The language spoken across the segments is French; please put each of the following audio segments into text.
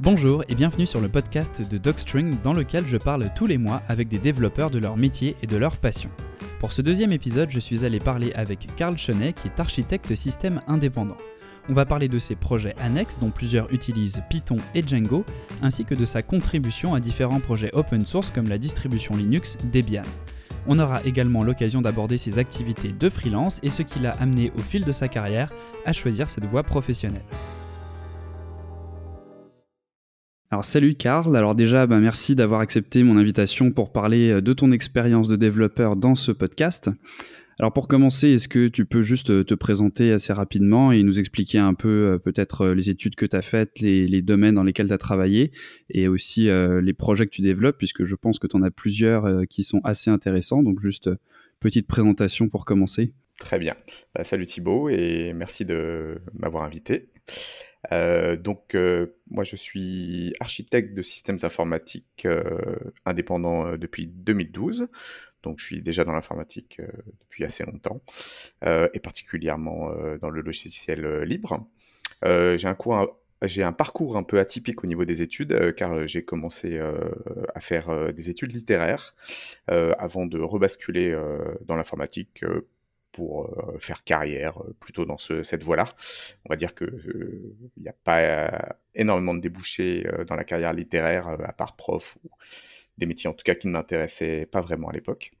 Bonjour et bienvenue sur le podcast de Docstring dans lequel je parle tous les mois avec des développeurs de leur métier et de leur passion. Pour ce deuxième épisode, je suis allé parler avec Carl Chenet qui est architecte système indépendant. On va parler de ses projets annexes dont plusieurs utilisent Python et Django, ainsi que de sa contribution à différents projets open source comme la distribution Linux Debian. On aura également l'occasion d'aborder ses activités de freelance et ce qui l'a amené au fil de sa carrière à choisir cette voie professionnelle. Alors salut Karl, alors déjà bah, merci d'avoir accepté mon invitation pour parler euh, de ton expérience de développeur dans ce podcast. Alors pour commencer, est-ce que tu peux juste euh, te présenter assez rapidement et nous expliquer un peu euh, peut-être les études que tu as faites, les, domaines dans lesquels tu as travaillé et aussi les projets que tu développes puisque je pense que tu en as plusieurs qui sont assez intéressants. Donc juste petite présentation pour commencer. Très bien. Bah, salut Thibaut et merci de m'avoir invité. Euh, donc, euh, moi, je suis architecte de systèmes informatiques euh, indépendant depuis 2012. Donc, je suis déjà dans l'informatique depuis assez longtemps, et particulièrement dans le logiciel libre. j'ai un parcours un peu atypique au niveau des études, car j'ai commencé à faire des études littéraires avant de rebasculer dans l'informatique pour euh, faire carrière euh, plutôt dans cette voie-là. On va dire qu'il n'y euh, a pas énormément de débouchés dans la carrière littéraire, à part prof ou des métiers en tout cas qui ne m'intéressaient pas vraiment à l'époque.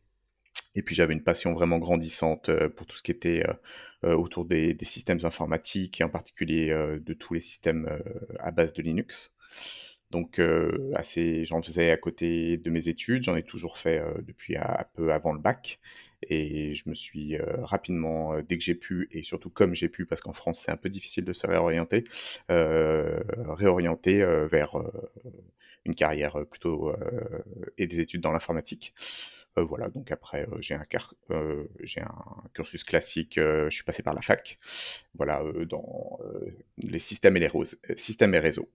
Et puis j'avais une passion vraiment grandissante pour tout ce qui était autour des, systèmes informatiques et en particulier de tous les systèmes à base de Linux. Donc assez, j'en faisais à côté de mes études, j'en ai toujours fait depuis un peu avant le bac. Et je me suis euh, rapidement, euh, dès que j'ai pu, et surtout comme j'ai pu, parce qu'en France c'est un peu difficile de se réorienter, euh, réorienter vers une carrière plutôt et des études dans l'informatique. voilà, donc après j'ai un, j'ai un cursus classique, je suis passé par la fac, voilà, dans les systèmes et les systèmes et réseaux.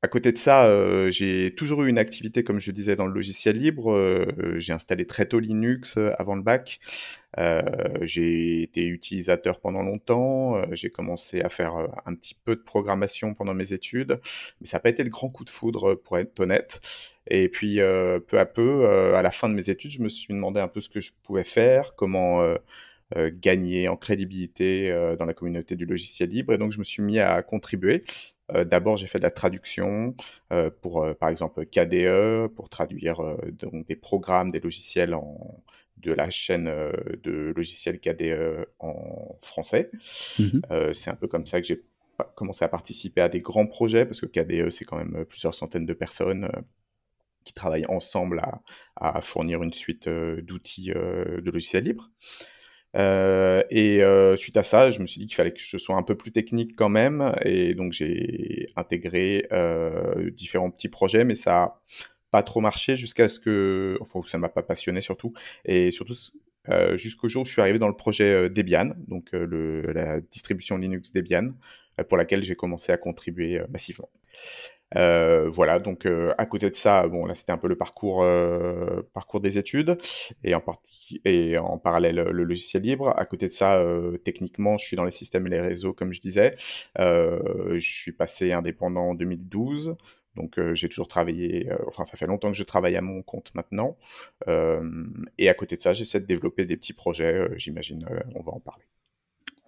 À côté de ça, euh, j'ai toujours eu une activité, comme je disais, dans le logiciel libre. Euh, j'ai installé très tôt Linux euh, avant le bac. j'ai été utilisateur pendant longtemps. j'ai commencé à faire un petit peu de programmation pendant mes études, mais ça n'a pas été le grand coup de foudre, pour être honnête. Et puis, peu à peu, à la fin de mes études, je me suis demandé un peu ce que je pouvais faire, comment gagner en crédibilité dans la communauté du logiciel libre. Et donc, je me suis mis à contribuer euh, d'abord, j'ai fait de la traduction euh, pour, euh, par exemple, KDE, pour traduire donc des programmes, des logiciels en, de la chaîne de logiciels KDE en français. Mmh c'est un peu comme ça que j'ai commencé à participer à des grands projets, parce que KDE, c'est quand même plusieurs centaines de personnes qui travaillent ensemble à, à fournir une suite d'outils de logiciels libres. Euh, et euh, suite à ça, je me suis dit qu'il fallait que je sois un peu plus technique quand même. Et donc, j'ai intégré euh, différents petits projets, mais ça n'a pas trop marché jusqu'à ce que. Enfin, ça m'a pas passionné surtout. Et surtout, jusqu'au jour où je suis arrivé dans le projet Debian, donc le, la distribution Linux Debian, pour laquelle j'ai commencé à contribuer massivement. Euh, voilà, donc euh, à côté de ça, bon là c'était un peu le parcours euh, parcours des études et en et en parallèle le logiciel libre. À côté de ça, techniquement, je suis dans les systèmes et les réseaux comme je disais. je suis passé indépendant en 2012. Donc j'ai toujours travaillé, enfin ça fait longtemps que je travaille à mon compte maintenant. et à côté de ça, j'essaie de développer des petits projets, j'imagine, on va en parler.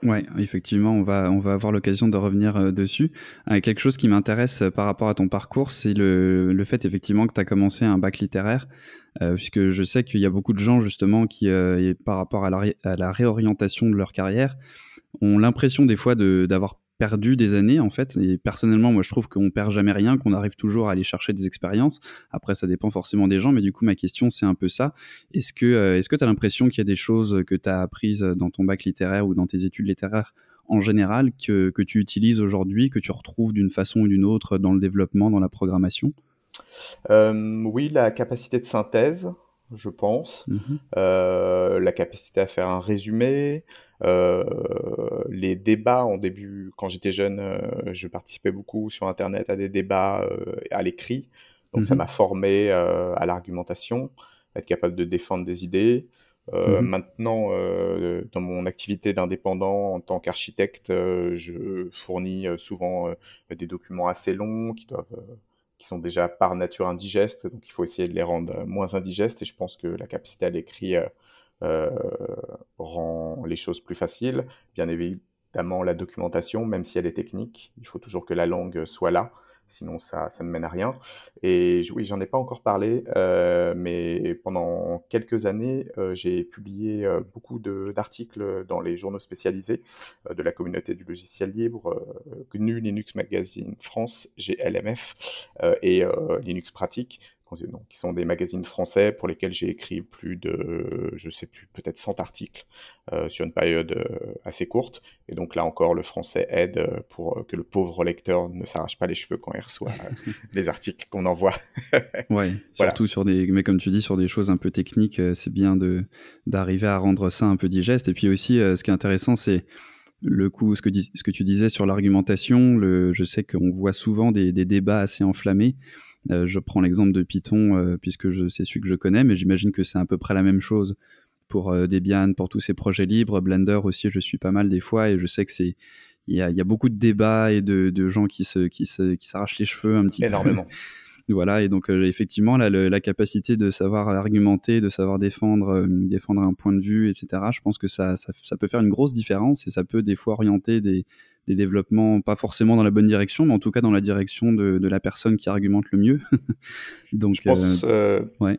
Ouais, effectivement, on va, on va avoir l'occasion de revenir euh, dessus. Euh, quelque chose qui m'intéresse euh, par rapport à ton parcours, c'est le, le fait effectivement que tu as commencé un bac littéraire, puisque je sais qu'il y a beaucoup de gens justement qui, par rapport à la, à la réorientation de leur carrière, ont l'impression des fois d'avoir perdu des années en fait. Et personnellement, moi je trouve qu'on perd jamais rien, qu'on arrive toujours à aller chercher des expériences. Après, ça dépend forcément des gens, mais du coup, ma question c'est un peu ça. Est-ce que euh, est-ce que tu as l'impression qu'il y a des choses que tu as apprises dans ton bac littéraire ou dans tes études littéraires en général que, que tu utilises aujourd'hui, que tu retrouves d'une façon ou d'une autre dans le développement, dans la programmation? Euh, Oui, la capacité de synthèse, je pense, mmh euh, la capacité à faire un résumé, euh, les débats en début, quand j'étais jeune, euh, je participais beaucoup sur Internet à des débats euh, à l'écrit. Donc ça mmh m'a formé à l'argumentation, être capable de défendre des idées. Euh, mmh maintenant, euh, dans mon activité d'indépendant en tant qu'architecte, euh, je fournis souvent des documents assez longs qui doivent qui sont déjà par nature indigestes, donc il faut essayer de les rendre moins indigestes. Et je pense que la capacité à l'écrire rend les choses plus faciles. Bien évidemment, la documentation, même si elle est technique, il faut toujours que la langue soit là sinon ça, ça, ne mène à rien. Et oui, j'en ai pas encore parlé, euh, mais pendant quelques années, euh, j'ai publié euh, beaucoup d'articles dans les journaux spécialisés de la communauté du logiciel libre, GNU Linux Magazine France, GLMF, et Linux Pratique, qui sont des magazines français pour lesquels j'ai écrit plus de, je sais plus, peut-être 100 articles euh, sur une période euh, assez courte. Et donc là encore, le français aide euh, pour que le pauvre lecteur ne s'arrache pas les cheveux quand il reçoit les articles qu'on envoie. ouais, surtout sur des, mais comme tu dis, sur des choses un peu techniques, c'est bien de d'arriver à rendre ça un peu digeste. Et puis aussi, ce qui est intéressant, c'est le coup, ce que, ce que tu disais sur l'argumentation. Je sais qu'on voit souvent des, des débats assez enflammés. Euh, je prends l'exemple de Python euh, puisque c'est celui que je connais, mais j'imagine que c'est à peu près la même chose pour euh, Debian, pour tous ces projets libres. Blender aussi, je suis pas mal des fois et je sais que c'est il y, a, beaucoup de débats et de, gens qui se qui qui s'arrachent les cheveux un petit énormément. voilà et donc effectivement la capacité de savoir argumenter, de savoir défendre défendre un point de vue, etc. Je pense que ça, ça peut faire une grosse différence et ça peut des fois orienter des des développements, pas forcément dans la bonne direction, mais en tout cas dans la direction de, la personne qui argumente le mieux. Donc, je pense euh, euh,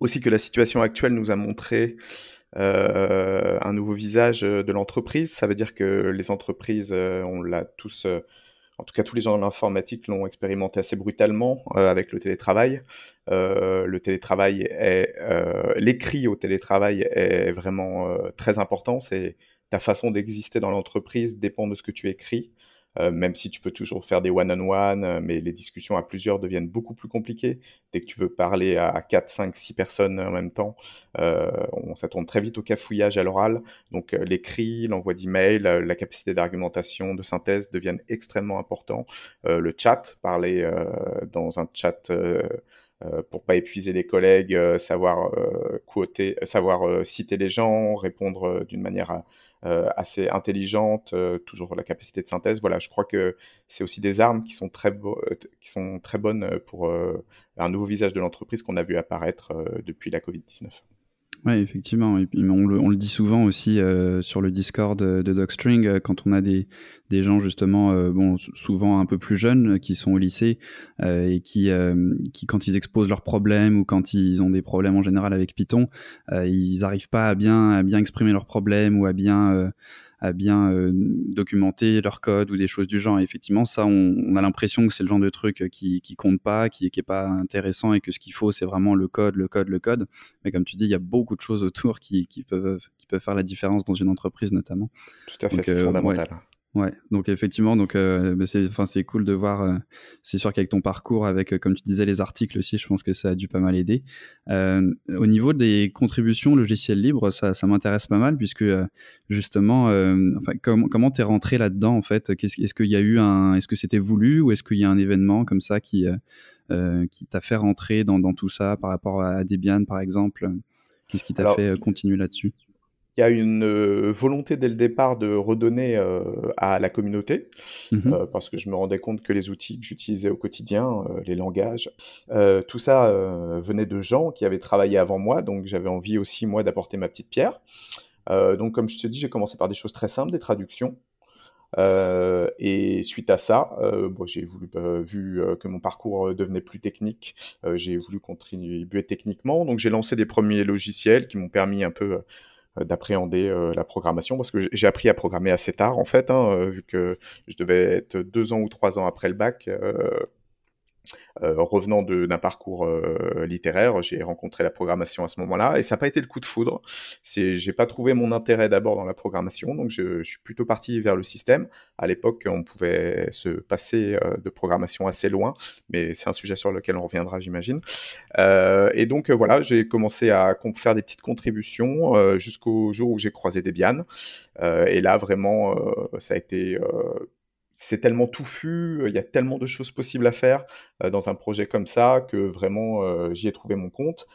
aussi que la situation actuelle nous a montré euh, un nouveau visage de l'entreprise. Ça veut dire que les entreprises, on l'a tous, en tout cas tous les gens dans l'informatique l'ont expérimenté assez brutalement avec le télétravail. le télétravail est, l'écrit au télétravail est vraiment très important. C'est ta façon d'exister dans l'entreprise dépend de ce que tu écris. Euh, même si tu peux toujours faire des one-on-one, euh, mais les discussions à plusieurs deviennent beaucoup plus compliquées. Dès que tu veux parler à 4, 5, 6 personnes en même temps, euh, on, ça très vite au cafouillage à l'oral. Donc l'écrit, l'envoi d'email, la capacité d'argumentation, de synthèse deviennent extrêmement importants. le chat, parler dans un chat... Pour pas épuiser les collègues, savoir citer les gens, répondre d'une manière assez intelligente, euh, toujours la capacité de synthèse. Voilà, je crois que c'est aussi des armes qui sont très, euh, qui sont très bonnes pour un nouveau visage de l'entreprise qu'on a vu apparaître depuis la Covid-19. Oui, effectivement. On, le, dit souvent aussi euh, sur le Discord de, Docstring, euh, quand on a des, des gens justement, euh, bon, souvent un peu plus jeunes, qui sont au lycée et qui, qui, quand ils exposent leurs problèmes ou quand ils ont des problèmes en général avec Python, ils n'arrivent pas à bien, à bien exprimer leurs problèmes ou à bien à bien euh, documenter leur code ou des choses du genre. Et effectivement, ça, on, a l'impression que c'est le genre de truc qui, qui compte pas, qui, qui est pas intéressant et que ce qu'il faut, c'est vraiment le code, le code, le code. Mais comme tu dis, il y a beaucoup de choses autour qui, qui peuvent, qui peuvent faire la différence dans une entreprise notamment. Tout à fait, c'est euh, fondamental. Ouais, donc effectivement, donc euh, c'est, enfin c'est cool de voir. Euh, c'est sûr qu'avec ton parcours, avec euh, comme tu disais les articles aussi, je pense que ça a dû pas mal aider. au niveau des contributions logicielles libres, ça, ça m'intéresse pas mal puisque justement, enfin comment comment t'es rentré là-dedans en fait? Est-ce qu'il y a eu un, est-ce que c'était voulu ou est-ce qu'il y a un événement comme ça qui qui t'a fait rentrer dans, dans tout ça par rapport à Debian par exemple? Qu'est-ce qui t'a fait continuer là-dessus? Il y a une euh, volonté dès le départ de redonner euh, à la communauté, mmh euh, parce que je me rendais compte que les outils que j'utilisais au quotidien, les langages, tout ça venait de gens qui avaient travaillé avant moi, donc j'avais envie aussi moi d'apporter ma petite pierre. donc comme je te dis, j'ai commencé par des choses très simples, des traductions. et suite à ça, bon, j'ai voulu, vu que mon parcours devenait plus technique, j'ai voulu contribuer techniquement. Donc j'ai lancé des premiers logiciels qui m'ont permis un peu d'appréhender euh, la programmation parce que j'ai appris à programmer assez tard en fait, hein, euh, vu que je devais être deux ans ou trois ans après le bac. Euh, revenant d'un parcours euh, littéraire, j'ai rencontré la programmation à ce moment-là et ça n'a pas été le coup de foudre. J'ai pas trouvé mon intérêt d'abord dans la programmation, donc je, je, suis plutôt parti vers le système. À l'époque, on pouvait se passer euh, de programmation assez loin, mais c'est un sujet sur lequel on reviendra, j'imagine. et donc voilà, j'ai commencé à faire des petites contributions jusqu'au jour où j'ai croisé Debian. et là, vraiment, ça a été c'est tellement touffu, il y a tellement de choses possibles à faire dans un projet comme ça que vraiment j'y ai trouvé mon compte.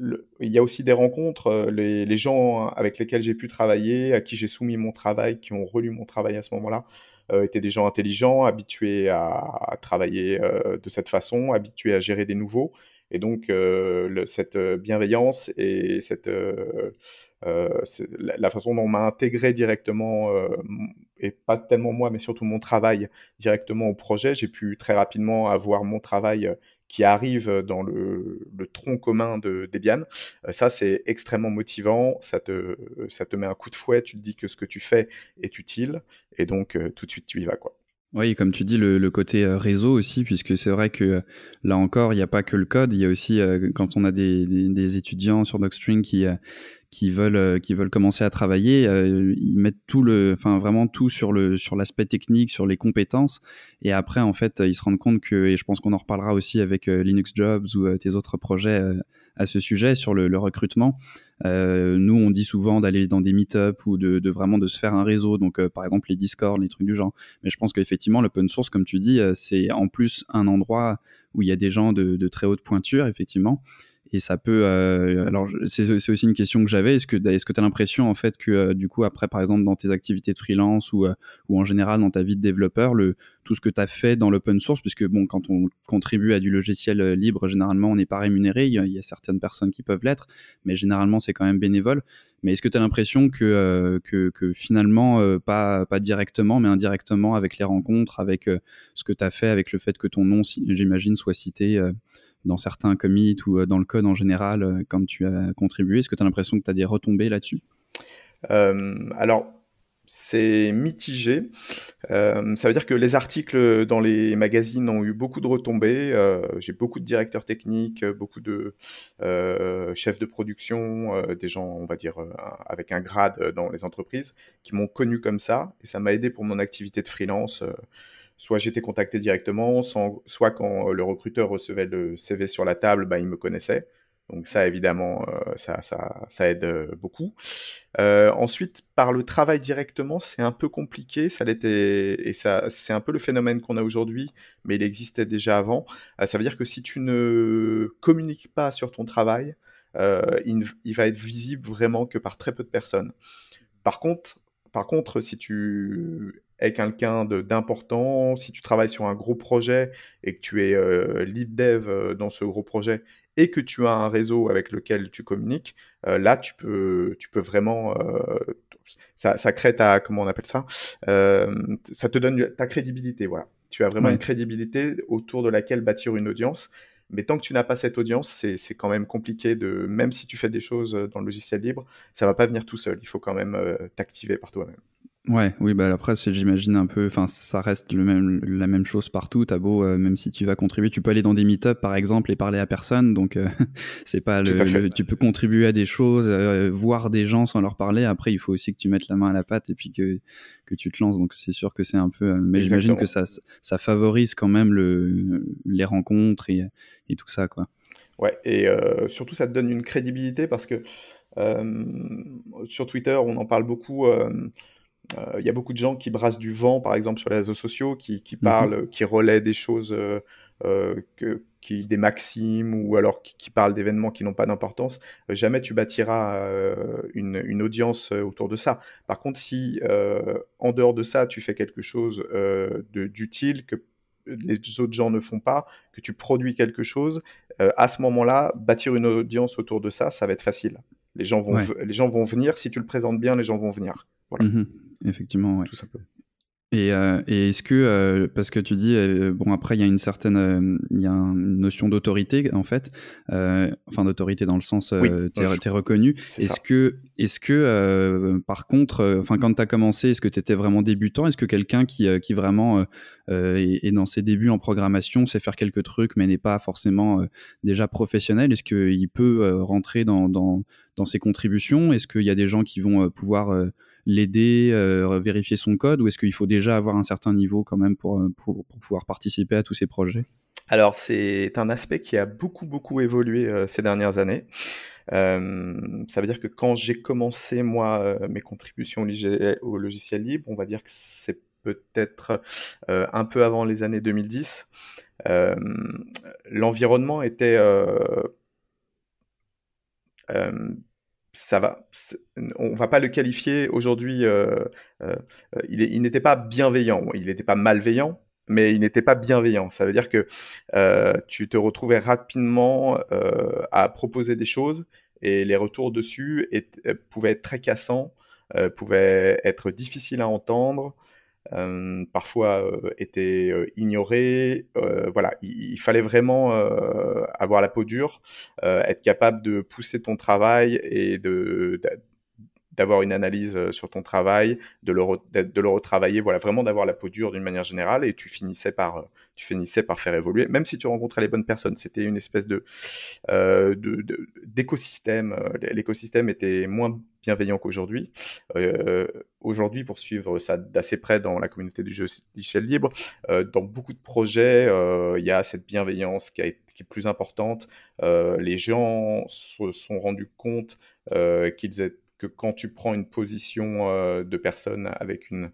Il y a aussi des rencontres, les, gens avec lesquels j'ai pu travailler, à qui j'ai soumis mon travail, qui ont relu mon travail à ce moment-là, étaient des gens intelligents, habitués à, travailler de cette façon, habitués à gérer des nouveaux. Et donc, cette bienveillance et cette, la, façon dont on m'a intégré directement, et pas tellement moi, mais surtout mon travail directement au projet, j'ai pu très rapidement avoir mon travail qui arrive dans le, tronc commun de Debian. ça, c'est extrêmement motivant. Ça te, ça te met un coup de fouet. Tu te dis que ce que tu fais est utile. Et donc, tout de suite, tu y vas. Quoi. Oui, comme tu dis, le, côté réseau aussi, puisque c'est vrai que là encore, il n'y a pas que le code, il y a aussi, quand on a des, étudiants sur Docstring qui, qui veulent euh, qui veulent commencer à travailler, euh, ils mettent tout le, enfin vraiment tout sur sur l'aspect technique, sur les compétences, et après en fait ils se rendent compte que, et je pense qu'on en reparlera aussi avec euh, Linux Jobs ou tes autres projets à ce sujet sur le, recrutement. Nous, on dit souvent d'aller dans des meet-up ou de, vraiment de se faire un réseau, donc par exemple les Discord, les trucs du genre. Mais je pense qu'effectivement, l'open source, comme tu dis, c'est en plus un endroit où il y a des gens de très haute pointure, effectivement et ça peut. Euh, alors, c'est aussi une question que j'avais. Est-ce que tu as l'impression en fait que euh, du coup après, par exemple, dans tes activités de freelance ou euh, en général dans ta vie de développeur, tout ce que tu as fait dans l'open source, puisque bon, quand on contribue à du logiciel libre, généralement on n'est pas rémunéré. Il y, a, certaines personnes qui peuvent l'être, mais généralement c'est quand même bénévole. Mais est-ce que tu as l'impression que, finalement, pas, pas directement, mais indirectement avec les rencontres, avec ce que tu as fait, avec le fait que ton nom, j'imagine, soit cité dans certains commits ou euh, dans le code en général euh, quand tu as contribué Est-ce que tu as l'impression que tu as des retombées là-dessus? Euh, Alors, c'est mitigé. ça veut dire que les articles dans les magazines ont eu beaucoup de retombées. J'ai beaucoup de directeurs techniques, beaucoup de chefs de production, des gens, on va dire, avec un grade dans les entreprises, qui m'ont connu comme ça. Et ça m'a aidé pour mon activité de freelance soit j'étais contacté directement, soit quand euh, le recruteur recevait le CV sur la table, bah, il me connaissait. Donc ça, évidemment, euh, ça, aide euh, beaucoup. ensuite, par le travail directement, c'est un peu compliqué. Ça l'était, et ça, c'est un peu le phénomène qu'on a aujourd'hui, mais il existait déjà avant. ça veut dire que si tu ne communiques pas sur ton travail, il, il, va être visible vraiment que par très peu de personnes. Par contre, par contre, si tu es quelqu'un d'important, si tu travailles sur un gros projet et que tu es euh, lead dev euh, dans ce gros projet et que tu as un réseau avec lequel tu communiques, euh, là tu peux, tu peux vraiment, ça, ça, crée ta, comment on appelle ça, ça te donne ta crédibilité, voilà. Tu as vraiment une crédibilité autour de laquelle bâtir une audience. Mais tant que tu n'as pas cette audience, c'est quand même compliqué de, même si tu fais des choses dans le logiciel libre, ça va pas venir tout seul. Il faut quand même t'activer par toi-même. Ouais, oui, bah après, j'imagine un peu, enfin, ça reste le même, la même chose partout. T'as beau, euh, même si tu vas contribuer, tu peux aller dans des meet-up par exemple et parler à personne, donc euh, c'est pas le, tu peux contribuer à des choses, euh, voir des gens sans leur parler. Après, il faut aussi que tu mettes la main à la pâte et puis que, que tu te lances. Donc c'est sûr que c'est un peu, mais j'imagine que ça, ça favorise quand même le, les rencontres et, et tout ça, quoi. Ouais, et surtout ça te donne une crédibilité parce que sur Twitter, on en parle beaucoup. Euh, il y a beaucoup de gens qui brassent du vent, par exemple, sur les réseaux sociaux, qui, qui mhm. parlent, qui relaient des choses, euh, euh, que, qui, des maximes, ou alors qui, qui parlent d'événements qui n'ont pas d'importance. jamais tu bâtiras une, une, audience autour de ça. Par contre, si en dehors de ça, tu fais quelque chose d'utile, que les autres gens ne font pas, que tu produis quelque chose, à ce moment-là, bâtir une audience autour de ça, ça va être facile. Les gens vont, les gens vont venir. Si tu le présentes bien, les gens vont venir. Voilà. Mhm effectivement. Ouais. Tout simplement. Et, euh, et est-ce que, euh, parce que tu dis, euh, bon après il y a une certaine, il y a une notion d'autorité en fait, enfin d'autorité dans le sens, oui, tu es, reconnu. Est-ce que, est-ce que par contre, enfin quand tu as commencé, est-ce que tu étais vraiment débutant? Est-ce que quelqu'un qui, qui vraiment est, dans ses débuts en programmation, sait faire quelques trucs mais n'est pas forcément déjà professionnel, est-ce qu'il peut rentrer dans, dans, dans ses contributions? Est-ce qu'il y a des gens qui vont pouvoir l'aider, euh, vérifier son code, ou est-ce qu'il faut déjà avoir un certain niveau quand même pour, euh, pour, pouvoir participer à tous ces projets? Alors c'est un aspect qui a beaucoup beaucoup évolué euh, ces dernières années. ça veut dire que quand j'ai commencé moi mes contributions au, logiciel libre, on va dire que c'est peut-être un peu avant les années 2010. L'environnement était ça va, on va pas le qualifier aujourd'hui. il, il n'était pas bienveillant, il n'était pas malveillant, mais il n'était pas bienveillant. Ça veut dire que tu te retrouvais rapidement à proposer des choses et les retours dessus pouvaient être très cassants, pouvaient être difficiles à entendre. Euh, parfois euh, étaient euh, ignorés. voilà, il, fallait vraiment avoir la peau dure, être capable de pousser ton travail et de, d'avoir une analyse sur ton travail, de le, de le retravailler, voilà, vraiment d'avoir la peau dure d'une manière générale, et tu finissais par, tu finissais par faire évoluer, même si tu rencontrais les bonnes personnes. C'était une espèce de, euh, d'écosystème. L'écosystème était moins bienveillant qu'aujourd'hui. Euh, aujourd'hui, pour suivre ça d'assez près dans la communauté du jeu logiciel libre, euh, dans beaucoup de projets, euh, il y a cette bienveillance qui, a, qui est plus importante. Euh, les gens se sont rendus compte qu'ils étaient que quand tu prends une position euh, de personne avec une,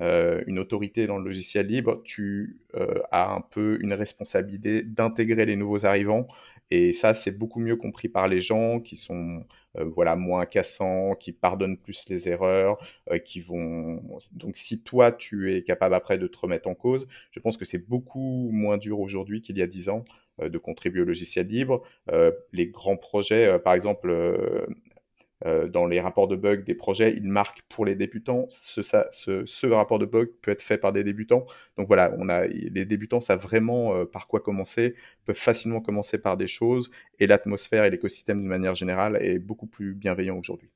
euh, une autorité dans le logiciel libre, tu euh, as un peu une responsabilité d'intégrer les nouveaux arrivants. Et ça, c'est beaucoup mieux compris par les gens qui sont voilà moins cassants, qui pardonnent plus les erreurs, qui vont. Donc, si toi tu es capable après de te remettre en cause, je pense que c'est beaucoup moins dur aujourd'hui qu'il y a dix ans de contribuer au logiciel libre. les grands projets, par exemple, euh, dans les rapports de bugs des projets, ils marquent pour les débutants. Ce, ce, ce, rapport de bug peut être fait par des débutants. Donc voilà, on a, les débutants savent vraiment euh, par quoi commencer, peuvent facilement commencer par des choses, et l'atmosphère et l'écosystème d'une manière générale est beaucoup plus bienveillant aujourd'hui.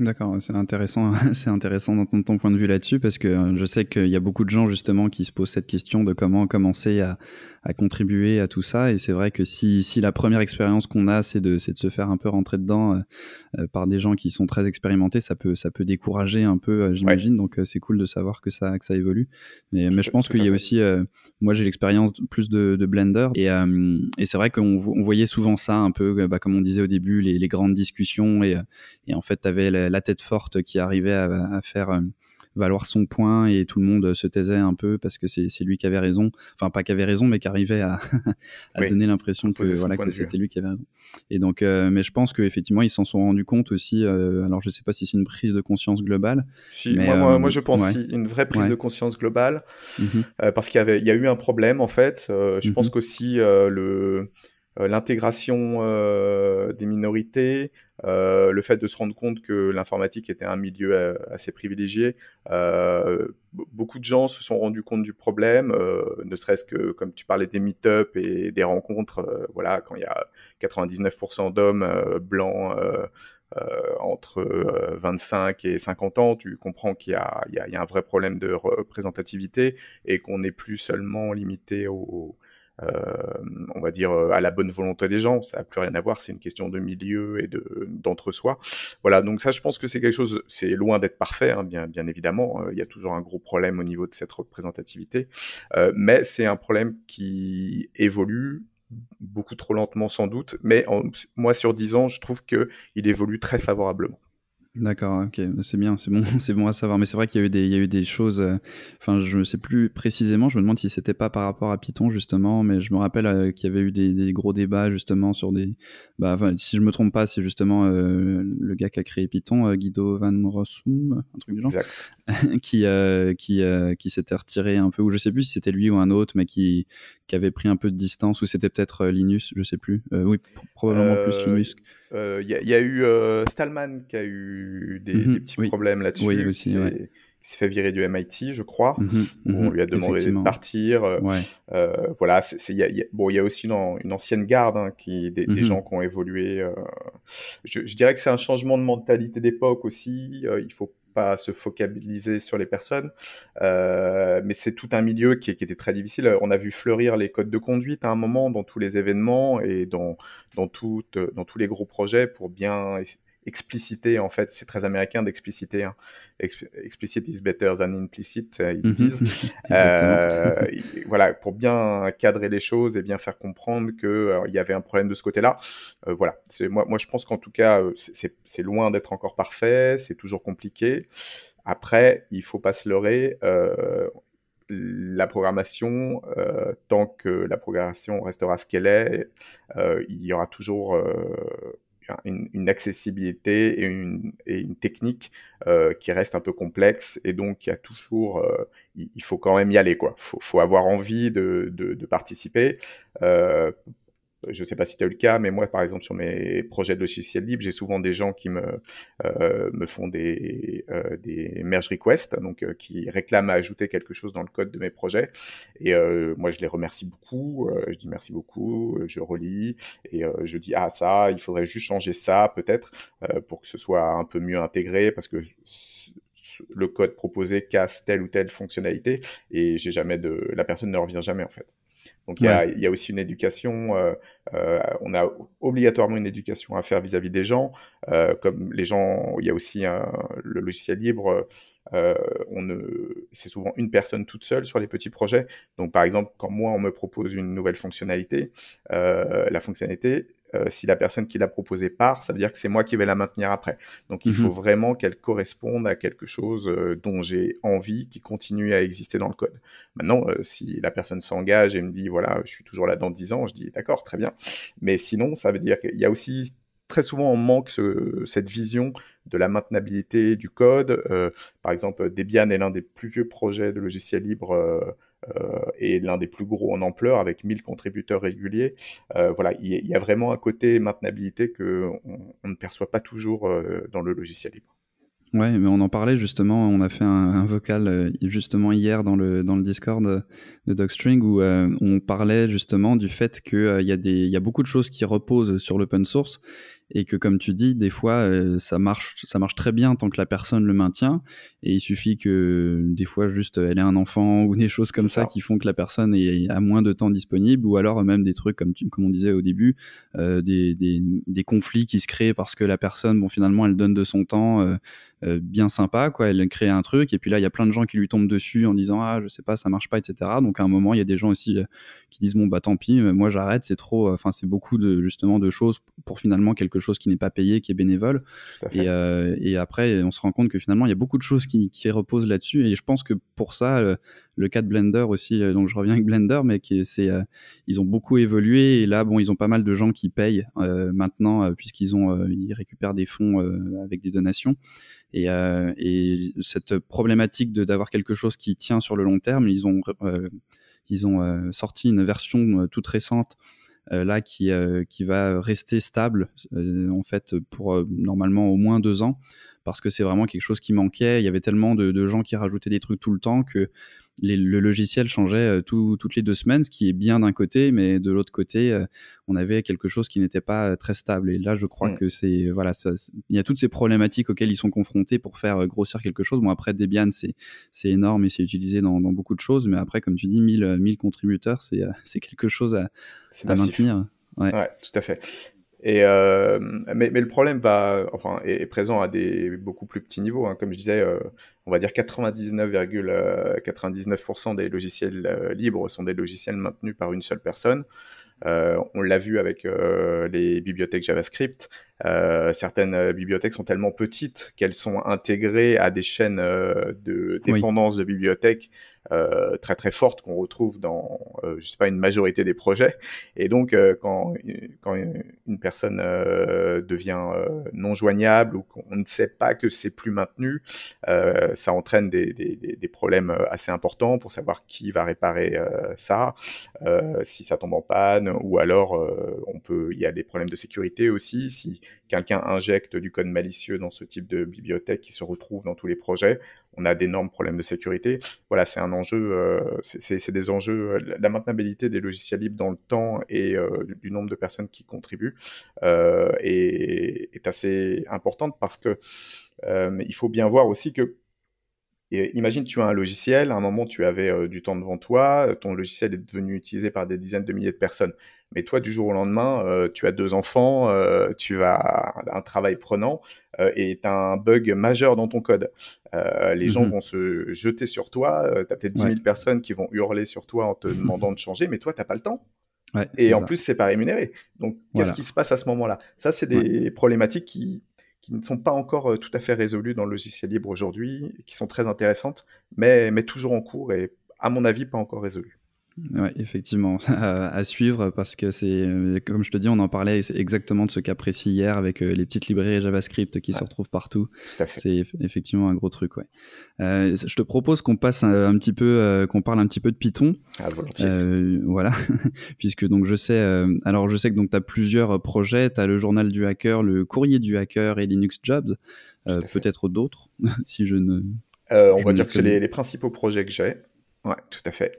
D'accord, c'est intéressant, c'est intéressant d'entendre ton point de vue là-dessus parce que euh, je sais qu'il y a beaucoup de gens justement qui se posent cette question de comment commencer à, à contribuer à tout ça. Et c'est vrai que si, si la première expérience qu'on a c'est de, de se faire un peu rentrer dedans euh, euh, par des gens qui sont très expérimentés, ça peut, ça peut décourager un peu, j'imagine. Donc c'est cool de savoir que ça, que ça évolue. Mais, mais je pense qu'il y a aussi, moi j'ai l'expérience plus de, de Blender. Et, et c'est vrai qu'on on voyait souvent ça un peu, bah, comme on disait au début, les, les grandes discussions. Et, et en fait tu avais la tête forte qui arrivait à, faire euh, valoir son point et tout le monde se taisait un peu parce que c'est lui qui avait raison. Enfin, pas qui avait raison, mais qui arrivait à, donner l'impression que, voilà, que c'était lui qui avait raison. Et donc, euh, mais je pense qu'effectivement, ils s'en sont rendus compte aussi. Euh, alors, je sais pas si c'est une prise de conscience globale. Si, moi, moi, je pense si, une vraie prise de conscience globale mmh parce qu'il y, avait, il y a eu un problème en fait. je mmh pense qu'aussi le l'intégration euh, des minorités, euh, le fait de se rendre compte que l'informatique était un milieu assez privilégié. beaucoup de gens se sont rendus compte du problème, ne serait-ce que comme tu parlais des meet-up et des rencontres, voilà, quand il y a 99% d'hommes blancs. entre 25 et 50 ans, tu comprends qu'il y, y, a un vrai problème de représentativité et qu'on n'est plus seulement limité aux, euh, on va dire, euh, à la bonne volonté des gens. Ça n'a plus rien à voir, c'est une question de milieu et de d'entre-soi. Voilà, donc ça, je pense que c'est quelque chose, c'est loin d'être parfait, hein, bien, bien évidemment. Euh, il y a toujours un gros problème au niveau de cette représentativité, mais c'est un problème qui évolue beaucoup trop lentement sans doute, mais moi sur 10 ans, je trouve qu'il évolue très favorablement. D'accord, ok, c'est bien, c'est bon, c'est bon à savoir. Mais c'est vrai qu'il y a eu des, il y a eu des choses. Euh, enfin, je ne sais plus précisément. Je me demande si c'était pas par rapport à Python justement, mais je me rappelle euh, qu'il y avait eu des, des, gros débats justement sur des. Bah, si je me trompe pas, c'est justement euh, le gars qui a créé Python, Guido van Rossum, un truc du genre, qui qui qui s'était retiré un peu, ou je sais plus si c'était lui ou un autre, mais qui qui avait pris un peu de distance, ou c'était peut-être Linus, je sais plus. oui, probablement plus Linus. Il euh, y, a eu euh, Stallman qui a eu des, mhm. petits problèmes là-dessus. Oui, aussi, qui s'est fait virer du MIT, je crois. Mhm, on mhm, lui a demandé de partir. Euh, voilà, il y a, bon, il y a aussi une, ancienne garde, hein, qui, des, gens qui ont évolué. Je, je, dirais que c'est un changement de mentalité d'époque aussi. il faut pas se focaliser sur les personnes, euh, mais c'est tout un milieu qui, était très difficile. On a vu fleurir les codes de conduite à un moment dans tous les événements et dans, dans, tout, dans tous les gros projets pour bien expliciter, en fait, c'est très américain d'expliciter. Hein. explicit is better than implicit, euh, ils mhm. disent. euh, voilà, pour bien cadrer les choses et bien faire comprendre qu'il euh, y avait un problème de ce côté-là. Euh, voilà, moi, moi je pense qu'en tout cas, c'est loin d'être encore parfait, c'est toujours compliqué. Après, il faut pas se leurrer la programmation, euh, tant que la programmation restera ce qu'elle est, euh, il y aura toujours une, accessibilité et une, et une technique euh, qui reste un peu complexe. Et donc il y a toujours euh, il, faut quand même y aller quoi. Faut, faut avoir envie de, de, de participer. Euh, je ne sais pas si tu as eu le cas, mais moi, par exemple, sur mes projets de logiciels libres, j'ai souvent des gens qui me, euh, me font des, euh, des merge requests, donc euh, qui réclament à ajouter quelque chose dans le code de mes projets. Et moi, je les remercie beaucoup. je dis merci beaucoup, je relis et je dis ah ça, il faudrait juste changer ça peut-être pour que ce soit un peu mieux intégré parce que le code proposé casse telle ou telle fonctionnalité et j'ai jamais de la personne ne revient jamais en fait. Donc il y, a, aussi une éducation, euh, euh, on a obligatoirement une éducation à faire vis-à-vis des gens. Euh, comme les gens, il y a aussi le logiciel libre. on ne, c'est souvent une personne toute seule sur les petits projets. Donc par exemple, quand moi on me propose une nouvelle fonctionnalité, la fonctionnalité euh, si la personne qui l'a proposée part, ça veut dire que c'est moi qui vais la maintenir après. Donc il faut mhm. vraiment qu'elle corresponde à quelque chose euh, dont j'ai envie, qui continue à exister dans le code. Maintenant, euh, si la personne s'engage et me dit, voilà, je suis toujours là dans 10 ans, je dis, d'accord, très bien. Mais sinon, ça veut dire qu'il y a aussi très souvent on manque cette vision de la maintenabilité du code. par exemple, Debian est l'un des plus vieux projets de logiciels libres euh, et l'un des plus gros en ampleur avec 1000 contributeurs réguliers. Euh, voilà, il y, a vraiment un côté maintenabilité que on, ne perçoit pas toujours euh, dans le logiciel libre. Ouais, mais on en parlait justement, on a fait un, vocal justement hier dans le, dans le Discord de Docstring où on parlait justement du fait qu'il y, y a beaucoup de choses qui reposent sur l'open source et que comme tu dis, des fois euh, ça marche, ça marche très bien tant que la personne le maintient, et il suffit que des fois juste elle ait un enfant ou des choses comme ça, qui font que la personne ait, a moins de temps disponible, ou alors même des trucs comme, comme on disait au début, euh, des, des, des, conflits qui se créent parce que la personne, bon finalement elle donne de son temps, euh, euh, bien sympa, quoi. Elle crée un truc, et puis là, il y a plein de gens qui lui tombent dessus en disant ah, je sais pas, ça marche pas, etc. Donc à un moment, il y a des gens aussi euh, qui disent bon bah tant pis, euh, moi j'arrête, c'est trop. Enfin, c'est beaucoup de justement de choses pour finalement quelque chose qui n'est pas payé, qui est bénévole. Et, et, après, on se rend compte que finalement, il y a beaucoup de choses qui, qui reposent là-dessus, et je pense que pour ça, le cas de Blender aussi, donc je reviens avec Blender, mais qui c'est, ils ont beaucoup évolué, et là, bon, ils ont pas mal de gens qui payent maintenant puisqu'ils ont, ils récupèrent des fonds avec des donations. Euh, et, cette problématique d'avoir quelque chose qui tient sur le long terme, ils ont, euh, ils ont euh, sorti une version toute récente là qui, qui va rester stable en fait pour normalement au moins deux ans parce que c'est vraiment quelque chose qui manquait. Il y avait tellement de, gens qui rajoutaient des trucs tout le temps que le logiciel changeait euh, toutes les deux semaines, ce qui est bien d'un côté, mais de l'autre côté, euh, on avait quelque chose qui n'était pas euh, très stable. Et là, je crois mm. que c'est voilà, il y a toutes ces problématiques auxquelles ils sont confrontés pour faire grossir quelque chose. Bon, après Debian, c'est c'est énorme et c'est utilisé dans, beaucoup de choses, mais après, comme tu dis, 1000 1000 contributeurs, c'est c'est quelque chose à, à maintenir. Ouais. ouais. tout à fait. Euh, mais, le problème est, présent à des beaucoup plus petits niveaux. Hein. Comme je disais, euh, on va dire 99,99% euh, des logiciels libres sont des logiciels maintenus par une seule personne. On l'a vu avec les bibliothèques JavaScript. Euh, certaines bibliothèques sont tellement petites qu'elles sont intégrées à des chaînes de dépendance de bibliothèques très très fortes qu'on retrouve dans, je sais pas, une majorité des projets. Et donc, quand, quand une personne devient non joignable ou qu'on ne sait pas que c'est plus maintenu, ça entraîne des, des, des, problèmes assez importants pour savoir qui va réparer ça, si ça tombe en panne ou alors euh, on peut, il y a des problèmes de sécurité aussi. Si quelqu'un injecte du code malicieux dans ce type de bibliothèque qui se retrouve dans tous les projets, on a d'énormes problèmes de sécurité. Voilà, c'est un enjeu, euh, c'est des enjeux, la maintenabilité des logiciels libres dans le temps et euh, du nombre de personnes qui contribuent est, est, assez importante parce que il faut bien voir aussi que imagine, tu as un logiciel, à un moment, tu avais euh, du temps devant toi, ton logiciel est devenu utilisé par des dizaines de milliers de personnes. Mais toi, du jour au lendemain, euh, tu as deux enfants, euh, tu as un travail prenant et tu as un bug majeur dans ton code. les gens mmh vont se jeter sur toi, tu as peut-être 10 000 personnes qui vont hurler sur toi en te demandant de changer, mais toi, tu n'as pas le temps. et en plus, c'est pas rémunéré. Donc, qu'est-ce qui se passe à ce moment-là? Ça, c'est des problématiques qui, qui ne sont pas encore euh, tout à fait résolues dans le logiciel libre aujourd'hui, qui sont très intéressantes, mais, mais toujours en cours et, à mon avis, pas encore résolues. Ouais, effectivement, à, suivre parce que c'est, euh, comme je te dis, on en parlait exactement de ce cas précis hier avec euh, les petites librairies JavaScript qui se retrouvent partout. C'est effectivement un gros truc, ouais. Euh, je te propose qu'on passe un, petit peu, qu'on parle un petit peu de Python. Ah, volontiers. voilà, puisque donc je sais, alors je sais que tu as plusieurs projets, tu as le journal du hacker, le courrier du hacker et Linux Jobs, peut-être d'autres, si je ne. on va dire que c'est les, les principaux projets que j'ai. Ouais, tout à fait.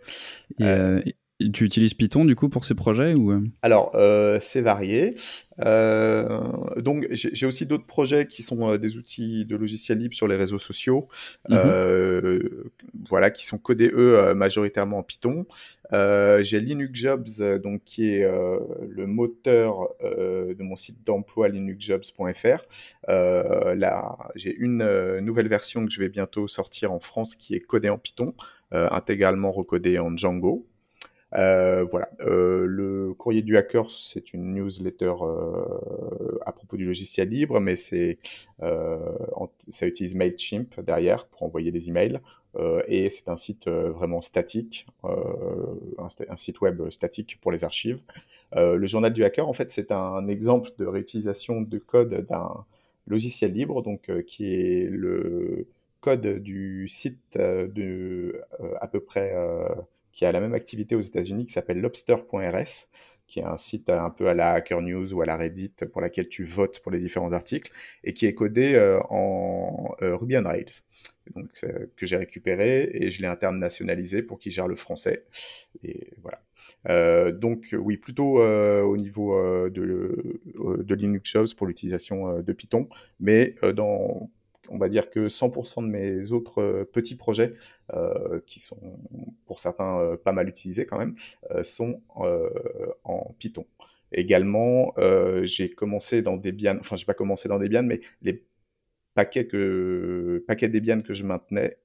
Euh, et, tu utilises Python du coup pour ces projets ou euh? Alors, euh, c'est varié. donc, j'ai aussi d'autres projets qui sont des outils de logiciels libres sur les réseaux sociaux, mmh voilà, qui sont codés eux majoritairement en Python. j'ai Linux Jobs, donc qui est le moteur de mon site d'emploi linuxjobs.fr. là, j'ai une nouvelle version que je vais bientôt sortir en France qui est codée en Python. Euh, intégralement recodé en Django. Euh, voilà. Euh, le courrier du hacker, c'est une newsletter à propos du logiciel libre, mais c'est ça utilise Mailchimp derrière pour envoyer des emails. et c'est un site vraiment statique, un, site web statique pour les archives. le journal du hacker, en fait, c'est un exemple de réutilisation de code d'un logiciel libre, donc qui est le code du site euh, de euh, à peu près euh, qui a la même activité aux États-Unis qui s'appelle lobster.rs qui est un site un peu à la Hacker News ou à la Reddit pour laquelle tu votes pour les différents articles et qui est codé en Ruby on Rails. Donc, que j'ai récupéré et je l'ai internationalisé pour qu'il gère le français. Et voilà. donc oui, plutôt au niveau de, de Linux Jobs pour l'utilisation de Python, mais dans on va dire que 100% de mes autres euh, petits projets, euh, qui sont pour certains euh, pas mal utilisés quand même, sont en Python. Également, j'ai commencé dans Debian, enfin j'ai pas commencé dans Debian, mais les paquets, que, paquets Debian que je maintenais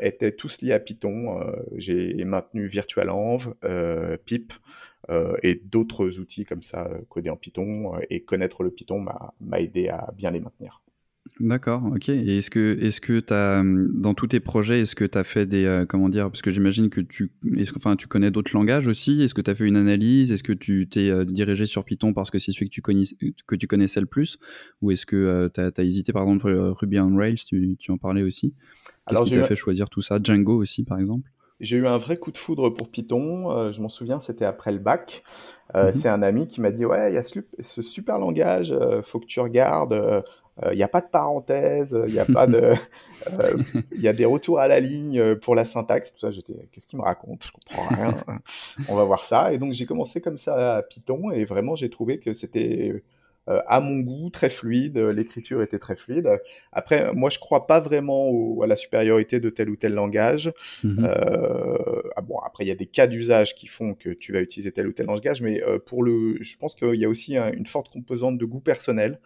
étaient tous liés à Python. j'ai maintenu VirtualEnv, Pip, et d'autres outils comme ça codés en Python et connaître le Python m'a aidé à bien les maintenir. D'accord, ok. Et est-ce que, est-ce que tu as, hum, dans tous tes projets, est-ce que tu as fait des, euh, comment dire, parce que j'imagine que tu, est-ce que, enfin, tu connais d'autres langages aussi? Est-ce que tu as fait une analyse? Est-ce que tu t'es euh, dirigé sur Python parce que c'est celui que tu, connais, que tu connaissais le plus? Ou est-ce que euh, tu as, hésité, par exemple, Ruby on Rails, tu, tu en parlais aussi? Qu'est-ce qui t'a fait choisir tout ça? Django aussi, par exemple? J'ai eu un vrai coup de foudre pour Python. je m'en souviens, c'était après le bac. Mmh c'est un ami qui m'a dit Ouais, il y a ce, super langage, faut que tu regardes. Il euh, n'y a pas de parenthèse, il y a pas de, euh, il y a des retours à la ligne euh, pour la syntaxe. Tout ça, j'étais, qu'est-ce qu'il me raconte? Je comprends rien. On va voir ça. Et donc j'ai commencé comme ça à Python et vraiment j'ai trouvé que c'était à mon goût, très fluide, l'écriture était très fluide. Après, moi, je crois pas vraiment à la supériorité de tel ou tel langage. Mmh ah bon, après, il y a des cas d'usage qui font que tu vas utiliser tel ou tel langage, mais pour le, je pense qu'il y a aussi une forte composante de goût personnel.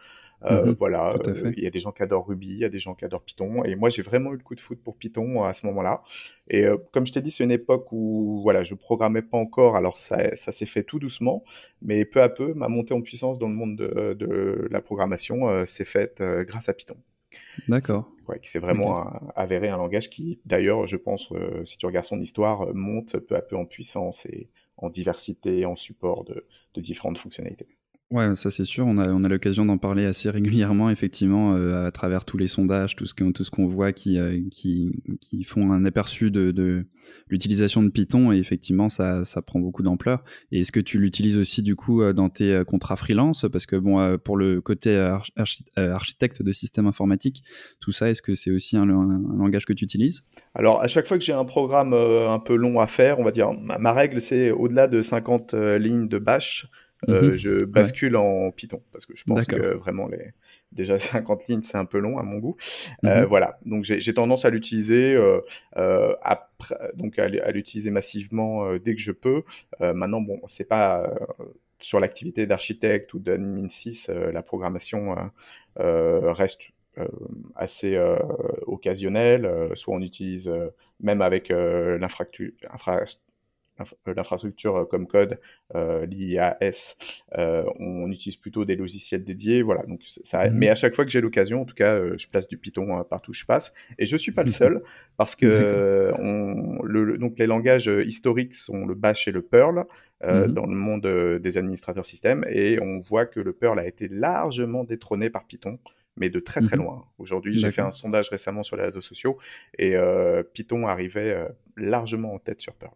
Euh, mmh voilà, euh, il y a des gens qui adorent Ruby, il y a des gens qui adorent Python, et moi j'ai vraiment eu le coup de foot pour Python à ce moment-là. Et euh, comme je t'ai dit, c'est une époque où voilà, je programmais pas encore, alors ça, ça s'est fait tout doucement, mais peu à peu, ma montée en puissance dans le monde de, de la programmation s'est faite grâce à Python. D'accord. Ouais, qui s'est vraiment avéré un langage qui, d'ailleurs, je pense, si tu regardes son histoire, monte peu à peu en puissance et en diversité, en support de, de différentes fonctionnalités. Ouais, ça c'est sûr. On a, on a l'occasion d'en parler assez régulièrement, effectivement, euh, à travers tous les sondages, tout ce qu'on voit qui, euh, qui, qui font un aperçu de, de l'utilisation de Python. Et effectivement, ça, ça prend beaucoup d'ampleur. Et est-ce que tu l'utilises aussi du coup euh, dans tes contrats freelance? Parce que bon, pour le côté architecte de système informatique, tout ça, est-ce que c'est aussi un, langage que tu utilises? Alors, à chaque fois que j'ai un programme un peu long à faire, on va dire, ma règle c'est au-delà de 50 lignes de bash. Euh, mhm. je bascule en Python parce que je pense que vraiment les déjà 50 lignes c'est un peu long à mon goût. Euh, mhm. voilà, donc j'ai tendance à l'utiliser euh, après, donc à, l'utiliser massivement dès que je peux. maintenant bon, c'est pas sur l'activité d'architecte ou d'admin 6, la programmation reste assez occasionnelle. soit on utilise même avec l'infrastructure l'infrastructure comme code, l'IAS, on utilise plutôt des logiciels dédiés. Voilà, donc ça, mmh mais à chaque fois que j'ai l'occasion, en tout cas, je place du Python partout où je passe. Et je suis pas le seul parce que on, le, donc les langages historiques sont le Bash et le Perl mmh dans le monde des administrateurs système et on voit que le Perl a été largement détrôné par Python mais de très très mmh loin. Aujourd'hui, j'ai fait un sondage récemment sur les réseaux sociaux et euh, Python arrivait euh, largement en tête sur Perl.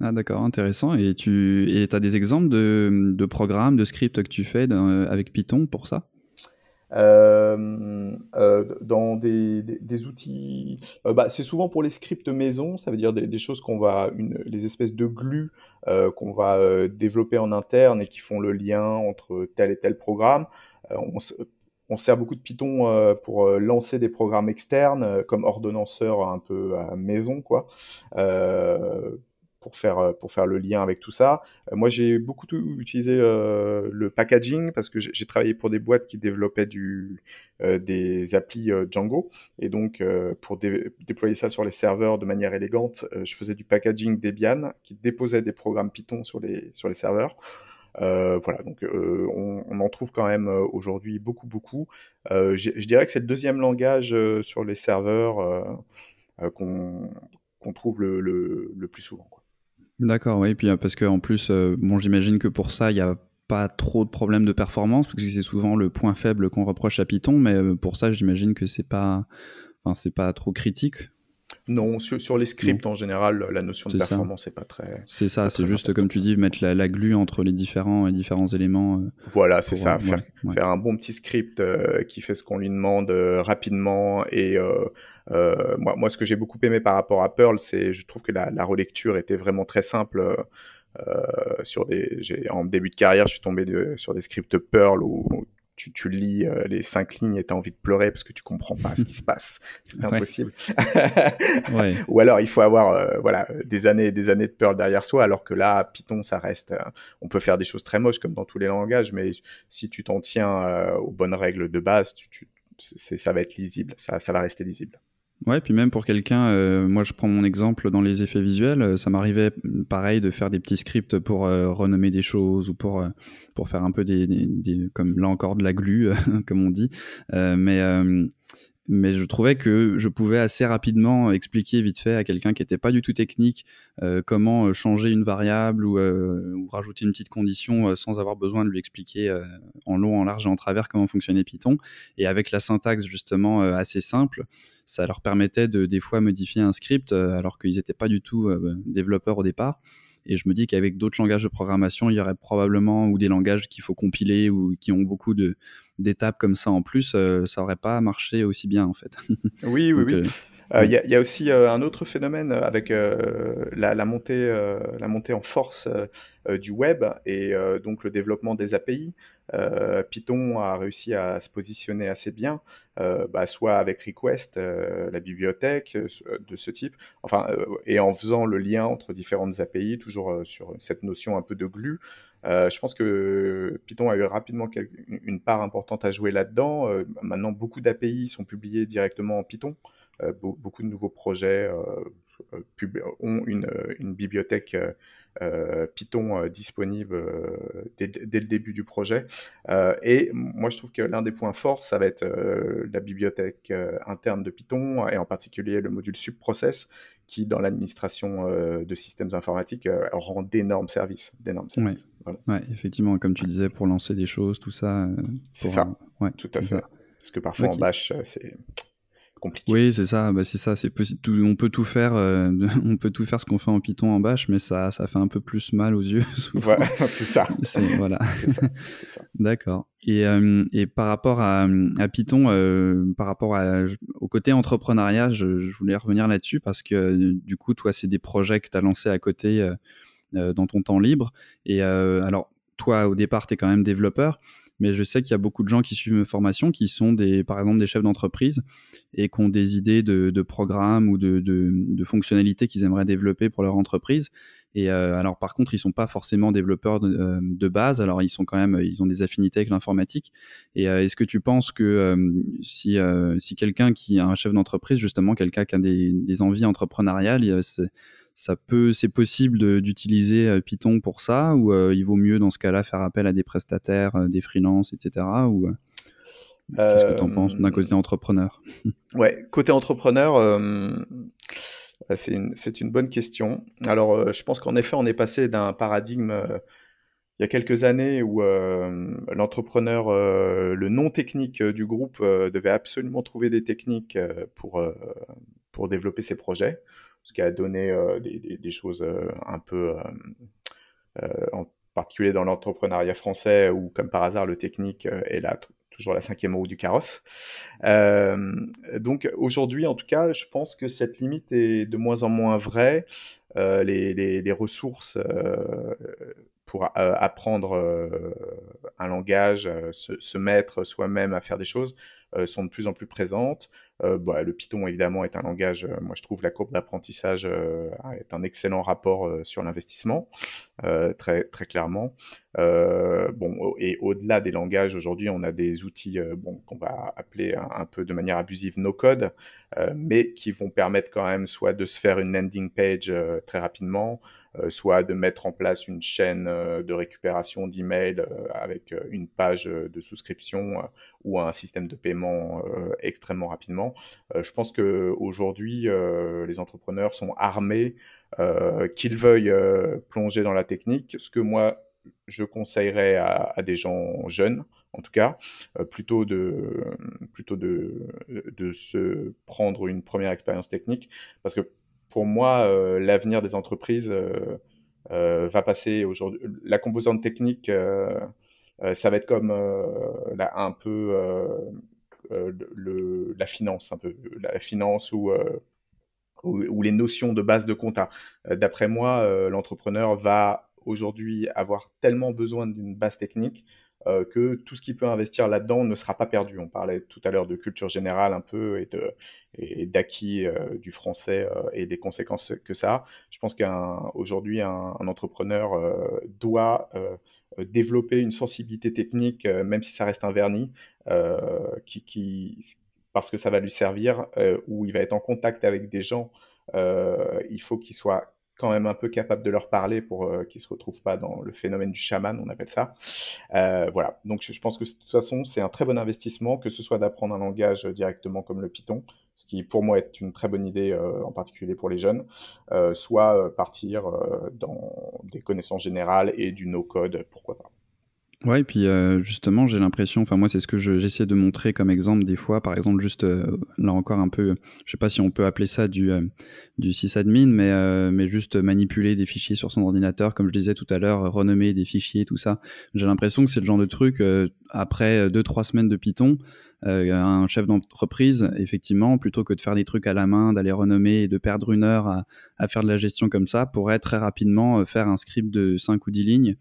Ah d'accord, intéressant. Et tu et as des exemples de, de, programmes, de scripts que tu fais avec Python pour ça? Euh, dans des, des, outils, bah, c'est souvent pour les scripts maison, ça veut dire des, choses qu'on va, une, les espèces de glues qu'on va développer en interne et qui font le lien entre tel et tel programme. On, on sert beaucoup de Python euh, pour euh, lancer des programmes externes euh, comme ordonnanceur un peu à maison, quoi. Pour faire pour faire le lien avec tout ça. moi, j'ai beaucoup utilisé le packaging parce que j'ai travaillé pour des boîtes qui développaient du des applis Django et donc pour déployer ça sur les serveurs de manière élégante, je faisais du packaging Debian qui déposait des programmes Python sur les sur les serveurs. Euh, voilà, donc euh, on, en trouve quand même euh, aujourd'hui beaucoup, beaucoup. je dirais que c'est le deuxième langage sur les serveurs qu'on trouve le, le, plus souvent. D'accord, oui, puis parce qu'en plus, bon, j'imagine que pour ça, il n'y a pas trop de problèmes de performance, parce que c'est souvent le point faible qu'on reproche à Python, mais pour ça, j'imagine que c'est pas, enfin, c'est pas trop critique. Non, sur, les scripts en général, la notion de performance n'est pas très. C'est ça, c'est juste comme tu dis, mettre la, glue entre les différents, les différents éléments. Euh, voilà, c'est ça, faire, faire, un bon petit script euh, qui fait ce qu'on lui demande euh, rapidement. Et moi, moi, ce que j'ai beaucoup aimé par rapport à Perl, c'est je trouve que la, relecture était vraiment très simple. sur des, en début de carrière, je suis tombé sur des scripts Perl où tu, lis euh, les cinq lignes et tu as envie de pleurer parce que tu comprends pas ce qui se passe. C'est impossible. Ou alors il faut avoir euh, voilà des années et des années de Perl derrière soi, alors que là, Python, ça reste. Euh, on peut faire des choses très moches comme dans tous les langages, mais si tu t'en tiens aux bonnes règles de base, tu, ça va être lisible, ça, ça va rester lisible. Ouais, puis même pour quelqu'un, euh, moi je prends mon exemple dans les effets visuels, euh, ça m'arrivait pareil de faire des petits scripts pour euh, renommer des choses ou pour, faire un peu des, des, comme là encore de la glu, comme on dit. mais mais je trouvais que je pouvais assez rapidement expliquer vite fait à quelqu'un qui n'était pas du tout technique euh, comment euh, changer une variable euh, ou rajouter une petite condition sans avoir besoin de lui expliquer en long, en large et en travers comment fonctionnait Python. Et avec la syntaxe justement assez simple, ça leur permettait de des fois modifier un script alors qu'ils n'étaient pas du tout développeurs au départ. Et je me dis qu'avec d'autres langages de programmation, il y aurait probablement, ou des langages qu'il faut compiler ou qui ont beaucoup de, d'étapes comme ça en plus, euh, ça aurait pas marché aussi bien en fait. Oui, oui, oui. Euh, euh, il y, a aussi un autre phénomène avec la, montée, la montée en force du web et donc le développement des API. Python a réussi à se positionner assez bien, bah, soit avec Request, la bibliothèque de ce type, enfin, et en faisant le lien entre différentes API, toujours sur cette notion un peu de glue. je pense que Python a eu rapidement une part importante à jouer là-dedans. maintenant, beaucoup d'API sont publiés directement en Python. Euh, beaucoup de nouveaux projets euh, euh, ont une, bibliothèque Python disponible dès, le début du projet. et moi, je trouve que l'un des points forts, ça va être la bibliothèque interne de Python, et en particulier le module subprocess, qui, dans l'administration de systèmes informatiques, rend d'énormes services. D'énormes services. effectivement, comme tu disais, pour lancer des choses, tout ça. C'est ça, ouais, tout à fait. Parce que parfois en bash, c'est oui, c'est ça. Bah, c'est ça. C'est on peut tout faire. Euh, on peut tout faire ce qu'on fait en Python en Bash, mais ça, ça fait un peu plus mal aux yeux. Voilà, c'est ça. voilà. D'accord. Et, euh, et, par rapport à, à Python, euh, par rapport à, au côté entrepreneuriat, je, je voulais revenir là-dessus parce que du coup, toi, c'est des projets que tu as lancés à côté dans ton temps libre. Et alors, toi, au départ, tu es quand même développeur mais je sais qu'il y a beaucoup de gens qui suivent mes formations qui sont des, par exemple des chefs d'entreprise et qui ont des idées de, programmes ou de, fonctionnalités qu'ils aimeraient développer pour leur entreprise. Et euh, alors par contre, ils sont pas forcément développeurs de, euh, de, base. Alors ils sont quand même, ils ont des affinités avec l'informatique. Et euh, est-ce que tu penses que si, si quelqu'un qui est un chef d'entreprise, justement quelqu'un qui a des envies entrepreneuriales, ça peut, c'est possible d'utiliser Python pour ça, ou il vaut mieux dans ce cas-là faire appel à des prestataires, des freelances, etc. Ou qu'est-ce que tu en penses d'un côté entrepreneur? Ouais, côté entrepreneur, c'est une, une, bonne question. Alors, je pense qu'en effet, on est passé d'un paradigme il y a quelques années où euh, l'entrepreneur, euh, le non technique du groupe euh, devait absolument trouver des techniques pour, pour développer ses projets, ce qui a donné des, des, choses un peu, en particulier dans l'entrepreneuriat français, où comme par hasard le technique est là toujours la cinquième roue du carrosse. donc aujourd'hui, en tout cas, je pense que cette limite est de moins en moins vraie. les, ressources pour euh, apprendre euh, un langage, euh, se, mettre soi-même à faire des choses, sont de plus en plus présentes. Bah, le Python, évidemment, est un langage, moi je trouve la courbe d'apprentissage est un excellent rapport sur l'investissement, très, très clairement. Bon, et au-delà des langages, aujourd'hui, on a des outils bon, qu'on va appeler un, peu de manière abusive no-code, mais qui vont permettre quand même soit de se faire une landing page très rapidement, euh, soit de mettre en place une chaîne euh, de récupération d'emails euh, avec une page de souscription ou un système de paiement extrêmement rapidement. je pense que aujourd'hui, les entrepreneurs sont armés, qu'ils veuillent plonger dans la technique, ce que moi je conseillerais à, des gens jeunes, en tout cas, plutôt de plutôt de, de se prendre une première expérience technique, parce que pour moi, euh, l'avenir des entreprises euh, euh, va passer aujourd'hui. La composante technique, ça va être comme un peu la finance, un peu la finance ou ou, les notions de base de compta. D'après moi, l'entrepreneur va aujourd'hui avoir tellement besoin d'une base technique euh, que tout ce qui peut investir là-dedans ne sera pas perdu. On parlait tout à l'heure de culture générale un peu et d'acquis euh, du français euh, et des conséquences que ça a. Je pense qu'aujourd'hui un, entrepreneur doit développer une sensibilité technique, même si ça reste un vernis, parce que ça va lui servir, où il va être en contact avec des gens. il faut qu'il soit quand même un peu capable de leur parler pour euh, qu'ils se retrouvent pas dans le phénomène du chaman, on appelle ça. Euh, voilà. Donc je, pense que de toute façon c'est un très bon investissement, que ce soit d'apprendre un langage directement comme le Python, ce qui pour moi est une très bonne idée, euh, en particulier pour les jeunes, soit partir dans des connaissances générales et du no-code, pourquoi pas. Ouais, et puis euh, justement, j'ai l'impression, enfin moi c'est ce que j'essaie de montrer comme exemple des fois, par exemple juste euh, là encore un peu, je sais pas si on peut appeler ça du euh, du sysadmin, mais mais juste manipuler des fichiers sur son ordinateur, comme je disais tout à l'heure, renommer des fichiers, tout ça. J'ai l'impression que c'est le genre de truc après deux trois semaines de Python, un chef d'entreprise, effectivement, plutôt que de faire des trucs à la main, d'aller renommer et de perdre une heure à, à faire de la gestion comme ça, pourrait très rapidement faire un script de 5 ou 10 lignes.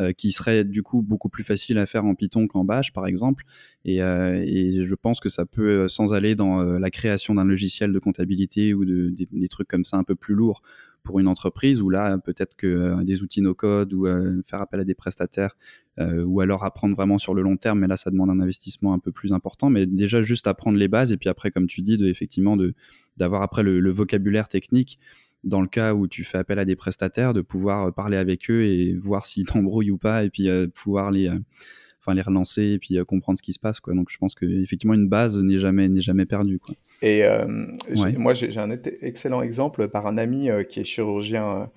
Euh, qui serait du coup beaucoup plus facile à faire en Python qu'en Bash, par exemple. Et, euh, je pense que ça peut, euh, sans aller dans la création d'un logiciel de comptabilité ou de, des, trucs comme ça un peu plus lourds pour une entreprise, où là, peut-être que des outils no-code ou faire appel à des prestataires, ou alors apprendre vraiment sur le long terme, mais là, ça demande un investissement un peu plus important. Mais déjà, juste apprendre les bases, et puis après, comme tu dis, effectivement, d'avoir après le vocabulaire technique dans le cas où tu fais appel à des prestataires, de pouvoir euh, parler avec eux et voir s'ils t'embrouillent ou pas, et puis euh, pouvoir les, euh, enfin les relancer et puis comprendre ce qui se passe. Quoi. Donc je pense qu'effectivement, une base n'est jamais, n'est jamais perdue. Quoi. Et moi, j'ai un excellent exemple par un ami qui est chirurgien.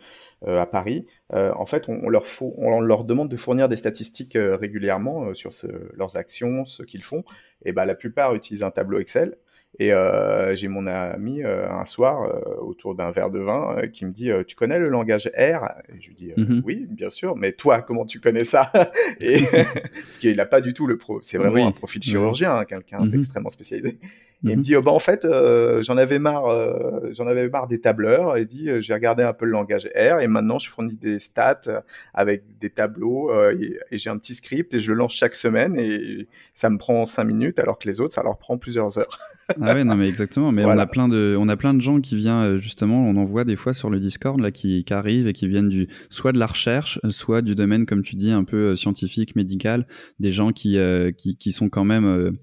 à Paris. en fait, on, leur faut, on, leur demande de fournir des statistiques régulièrement sur ce, leurs actions, ce qu'ils font. Et ben, la plupart utilisent un tableau Excel. Et euh, j'ai mon ami euh, un soir euh, autour d'un verre de vin qui me dit Tu connais le langage R? Et je lui dis mmh Oui, bien sûr, mais toi, comment tu connais ça? Et Parce qu'il n'a pas du tout le pro. C'est vraiment un profil chirurgien, hein, quelqu'un mmh d'extrêmement spécialisé. Et il me mmh dit oh, bah, En fait, j'en avais marre, j'en avais marre des tableurs. Et dit J'ai regardé un peu le langage R et maintenant je fournis des stats avec des tableaux et, et j'ai un petit script et je le lance chaque semaine et ça me prend cinq minutes alors que les autres, ça leur prend plusieurs heures. Ah ouais, non mais exactement. Mais on a plein de, on a plein de gens qui viennent euh, justement, on en voit des fois sur le Discord là qui, qui arrivent et qui viennent du, soit de la recherche, soit du domaine comme tu dis un peu euh, scientifique, médical, des gens qui, euh, qui, qui sont quand même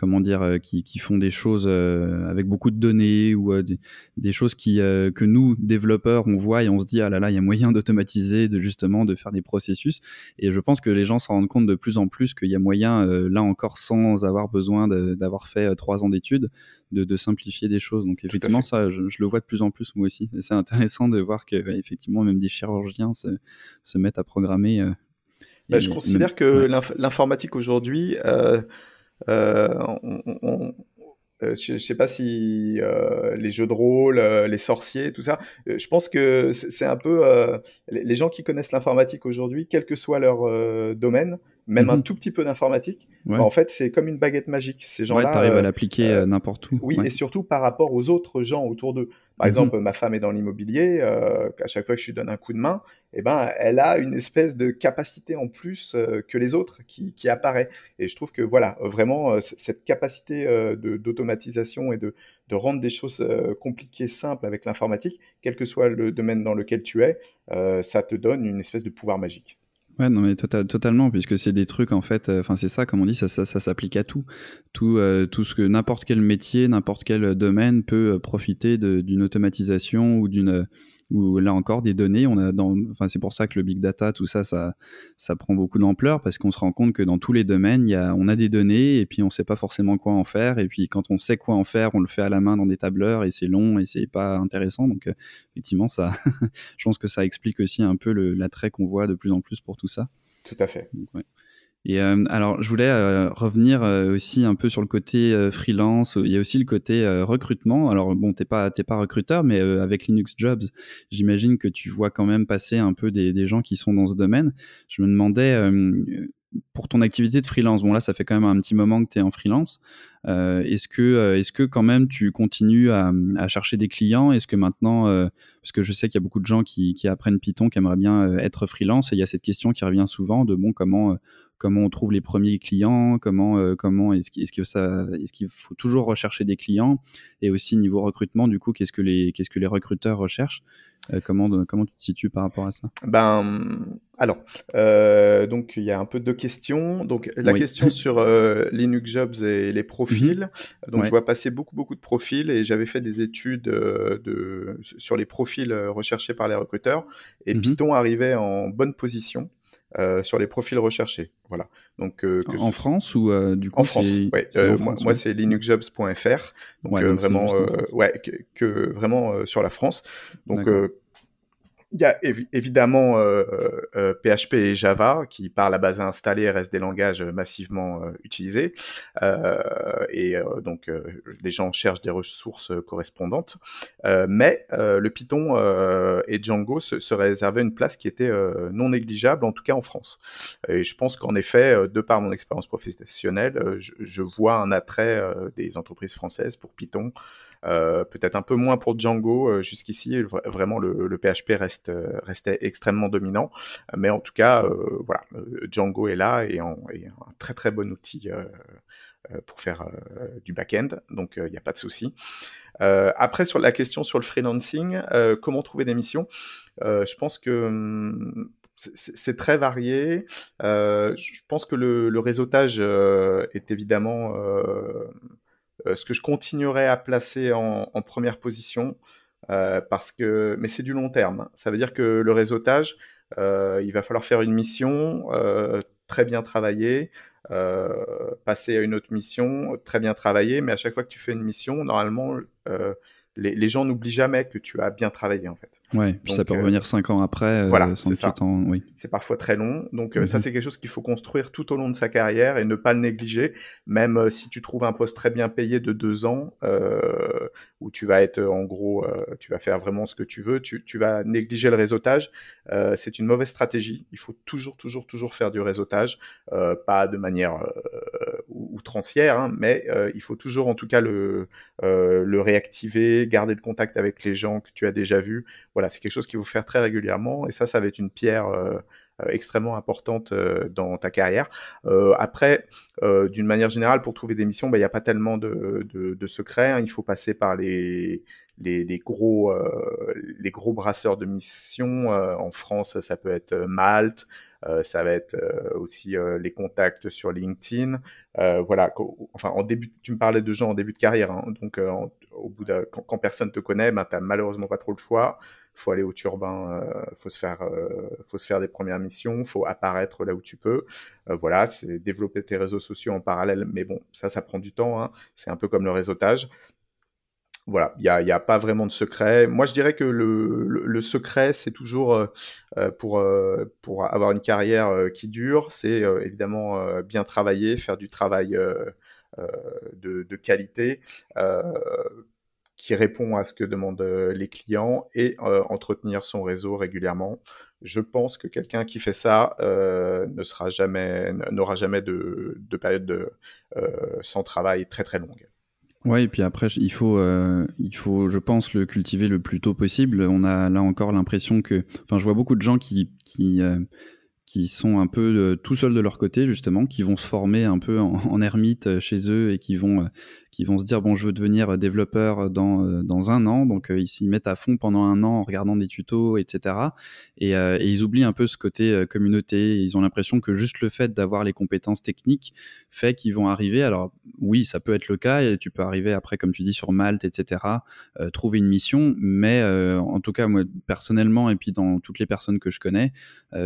comment dire, qui, qui, font des choses avec beaucoup de données ou des, choses qui, que nous, développeurs, on voit et on se dit, ah là là, il y a moyen d'automatiser, de justement de faire des processus. Et je pense que les gens se rendent compte de plus en plus qu'il y a moyen, là encore, sans avoir besoin d'avoir fait trois ans d'études, de, simplifier des choses. Donc effectivement, ça, je, le vois de plus en plus moi aussi. Et c'est intéressant de voir que effectivement, même des chirurgiens se, se mettent à programmer. Euh, bah, je considère que l'informatique aujourd'hui, euh, euh, je ne sais pas si les jeux de rôle, les sorciers, tout ça, je pense que c'est un peu les, gens qui connaissent l'informatique aujourd'hui, quel que soit leur domaine, même un mhm. tout petit peu d'informatique, bah, en fait, c'est comme une baguette magique. Ces gens-là, ouais, arrives à l'appliquer n'importe où. Oui, et surtout par rapport aux autres gens autour d'eux. Par mhm. exemple, ma femme est dans l'immobilier. Euh, à chaque fois que je lui donne un coup de main, eh ben, elle a une espèce de capacité en plus euh, que les autres qui, apparaît. Et je trouve que voilà, vraiment, euh, cette capacité d'automatisation et de, rendre des choses compliquées simples avec l'informatique, quel que soit le domaine dans lequel tu es, ça te donne une espèce de pouvoir magique. Ouais, non, mais tota-, totalement, puisque c'est des trucs, en fait, enfin, c'est ça, comme on dit, ça, ça, s'applique à tout. Tout, tout ce que n'importe quel métier, n'importe quel domaine peut profiter d'une automatisation ou d'une où là encore des données, on a dans, enfin c'est pour ça que le big data, tout ça, ça, ça prend beaucoup d'ampleur parce qu'on se rend compte que dans tous les domaines, il y a, on a des données et puis on sait pas forcément quoi en faire et puis quand on sait quoi en faire, on le fait à la main dans des tableurs et c'est long et c'est pas intéressant. Donc euh, effectivement, ça, je pense que ça explique aussi un peu l'attrait qu'on voit de plus en plus pour tout ça. Tout à fait. Et euh, alors, je voulais euh, revenir euh, aussi un peu sur le côté freelance. Il y a aussi le côté recrutement. Alors, bon, t'es pas, pas recruteur, mais avec Linux Jobs, j'imagine que tu vois quand même passer un peu des, des, gens qui sont dans ce domaine. Je me demandais, pour ton activité de freelance, bon là, ça fait quand même un petit moment que tu es en freelance. Euh, est-ce que, euh, est-ce que quand même tu continues à, chercher des clients? Est-ce que maintenant, euh, parce que je sais qu'il y a beaucoup de gens qui, apprennent Python, qui aimeraient bien être freelance, et il y a cette question qui revient souvent de bon, comment, comment on trouve les premiers clients Comment, comment est-ce, est que ça, est-ce qu'il faut toujours rechercher des clients? Et aussi niveau recrutement, du coup, qu'est-ce que les, qu'est-ce que les recruteurs recherchent? Comment, comment tu te situes par rapport à ça? Ben, alors, donc il y a un peu deux questions. Donc la question sur Linux Jobs et les profils Donc, je vois passer beaucoup, beaucoup de profils et j'avais fait des études euh, de, sur les profils euh, recherchés par les recruteurs et mhm. Python arrivait en bonne position. Euh, sur les profils recherchés. Voilà. Donc en France ou du coup en France. moi, c'est linuxjobs.fr. Donc vraiment, ouais, que, vraiment sur la France. Donc il y a évidemment PHP euh, euh, et Java qui, par la base installée, restent des langages massivement euh, utilisés. et donc, les gens cherchent des ressources correspondantes. mais le Python et Django se, réservaient une place qui était non négligeable, en tout cas en France. Et je pense qu'en effet, de par mon expérience professionnelle, je, vois un attrait des entreprises françaises pour Python. Peut-être un peu moins pour Django jusqu'ici. Vraiment, le, PHP reste euh, restait extrêmement dominant, mais en tout cas, voilà, Django est là et, un très très bon outil pour faire du back-end, donc il n'y a pas de souci. après, sur la question sur le freelancing, comment trouver des missions Je pense que hum, c'est très varié. je pense que le, réseautage est évidemment euh, ce que je continuerai à placer en, première position, euh, parce que, mais c'est du long terme. Ça veut dire que le réseautage, euh, il va falloir faire une mission, très bien travailler, passer à une autre mission, très bien travailler, mais à chaque fois que tu fais une mission, normalement, les, gens n'oublient jamais que tu as bien travaillé en fait. Ouais, puis ça peut euh, revenir cinq ans après. Euh, voilà, c'est ça. Oui. C'est parfois très long, donc euh, ça mhm. c'est quelque chose qu'il faut construire tout au long de sa carrière et ne pas le négliger, même si tu trouves un poste très bien payé de deux ans où tu vas être en gros, tu vas faire vraiment ce que tu veux, tu, tu vas négliger le réseautage. c'est une mauvaise stratégie. Il faut toujours, toujours, toujours faire du réseautage, pas de manière outrancière, hein, mais il faut toujours en tout cas le le réactiver garder le contact avec les gens que tu as déjà vus. Voilà, c'est quelque chose qu'il faut faire très régulièrement et ça, ça va être une pierre euh, extrêmement importante dans ta carrière. après, d'une manière générale, pour trouver des missions, bah, il n'y a pas tellement de, secrets. Hein. Il faut passer par les, gros, les gros brasseurs de missions. en France, ça peut être Malte, ça va être aussi les contacts sur LinkedIn. voilà, enfin, en début, tu me parlais de gens en début de carrière, hein. donc au bout de, quand, quand, personne te connaît, ben, tu n'as malheureusement pas trop le choix faut aller au turbin, euh, faut se faire, euh, faut se faire des premières missions, faut apparaître là où tu peux. Euh, voilà, c'est développer tes réseaux sociaux en parallèle, mais bon, ça, ça prend du temps. Hein. C'est un peu comme le réseautage. Voilà, il n'y a, pas vraiment de secret. Moi, je dirais que le, secret, c'est toujours pour, pour avoir une carrière qui dure, c'est évidemment bien travailler, faire du travail de, qualité qui répond à ce que demandent euh, les clients et euh, entretenir son réseau régulièrement. Je pense que quelqu'un qui fait ça euh, ne sera jamais, n'aura jamais de, de période de, sans travail très très longue. Ouais, et puis après, il faut, il faut, je pense, le cultiver le plus tôt possible. On a là encore l'impression que, enfin, je vois beaucoup de gens qui, qui qui sont un peu tout seuls de leur côté justement, qui vont se former un peu en, ermite chez eux et qui vont, qui vont se dire bon je veux devenir développeur dans, dans un an, donc ils s'y mettent à fond pendant un an en regardant des tutos, etc. Et, ils oublient un peu ce côté communauté, ils ont l'impression que juste le fait d'avoir les compétences techniques fait qu'ils vont arriver, alors oui ça peut être le cas, et tu peux arriver après comme tu dis sur Malte, etc., trouver une mission, mais en tout cas moi personnellement et puis dans toutes les personnes que je connais,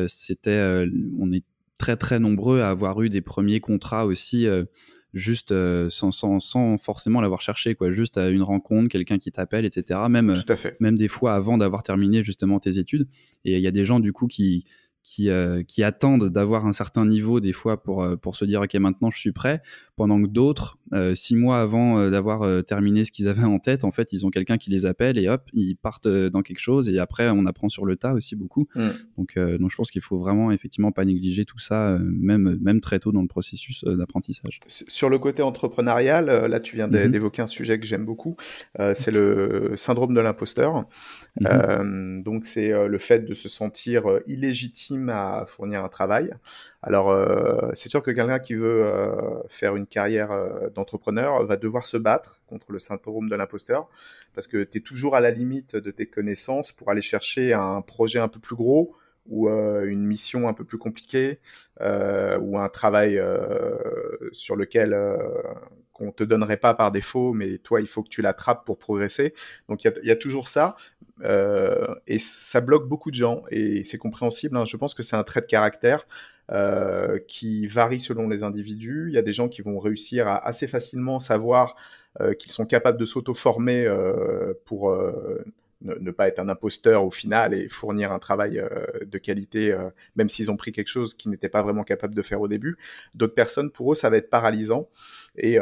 c'était euh, on est très très nombreux à avoir eu des premiers contrats aussi euh, juste euh, sans, forcément l'avoir cherché, quoi. Juste à une rencontre, quelqu'un qui t'appelle, etc. Même, même des fois avant d'avoir terminé justement tes études. Et il y a des gens du coup qui, qui, qui attendent d'avoir un certain niveau des fois pour, pour se dire ok maintenant je suis prêt, pendant que d'autres euh, six mois avant euh, d'avoir euh, terminé ce qu'ils avaient en tête, en fait, ils ont quelqu'un qui les appelle et hop, ils partent dans quelque chose. Et après, on apprend sur le tas aussi beaucoup. Mm. Donc, donc, je pense qu'il faut vraiment effectivement pas négliger tout ça, même, même très tôt dans le processus d'apprentissage. Sur le côté entrepreneurial, là, tu viens mm-hmm. d'évoquer un sujet que j'aime beaucoup. c'est le syndrome de l'imposteur. Mm-hmm. donc, c'est le fait de se sentir illégitime à fournir un travail. Alors, c'est sûr que quelqu'un qui veut faire une carrière dans entrepreneur va devoir se battre contre le syndrome de l'imposteur parce que tu es toujours à la limite de tes connaissances pour aller chercher un projet un peu plus gros ou euh, une mission un peu plus compliquée euh, ou un travail euh, sur lequel qu'on te donnerait pas par défaut, mais toi il faut que tu l'attrapes pour progresser. Donc il y, a toujours ça et ça bloque beaucoup de gens et c'est compréhensible. Hein. Je pense que c'est un trait de caractère. Euh, qui varie selon les individus. Il y a des gens qui vont réussir à assez facilement savoir euh, qu'ils sont capables de s'auto-former euh, pour ne, pas être un imposteur au final et fournir un travail de qualité, même s'ils ont pris quelque chose qu'ils n'étaient pas vraiment capables de faire au début. D'autres personnes, pour eux, ça va être paralysant et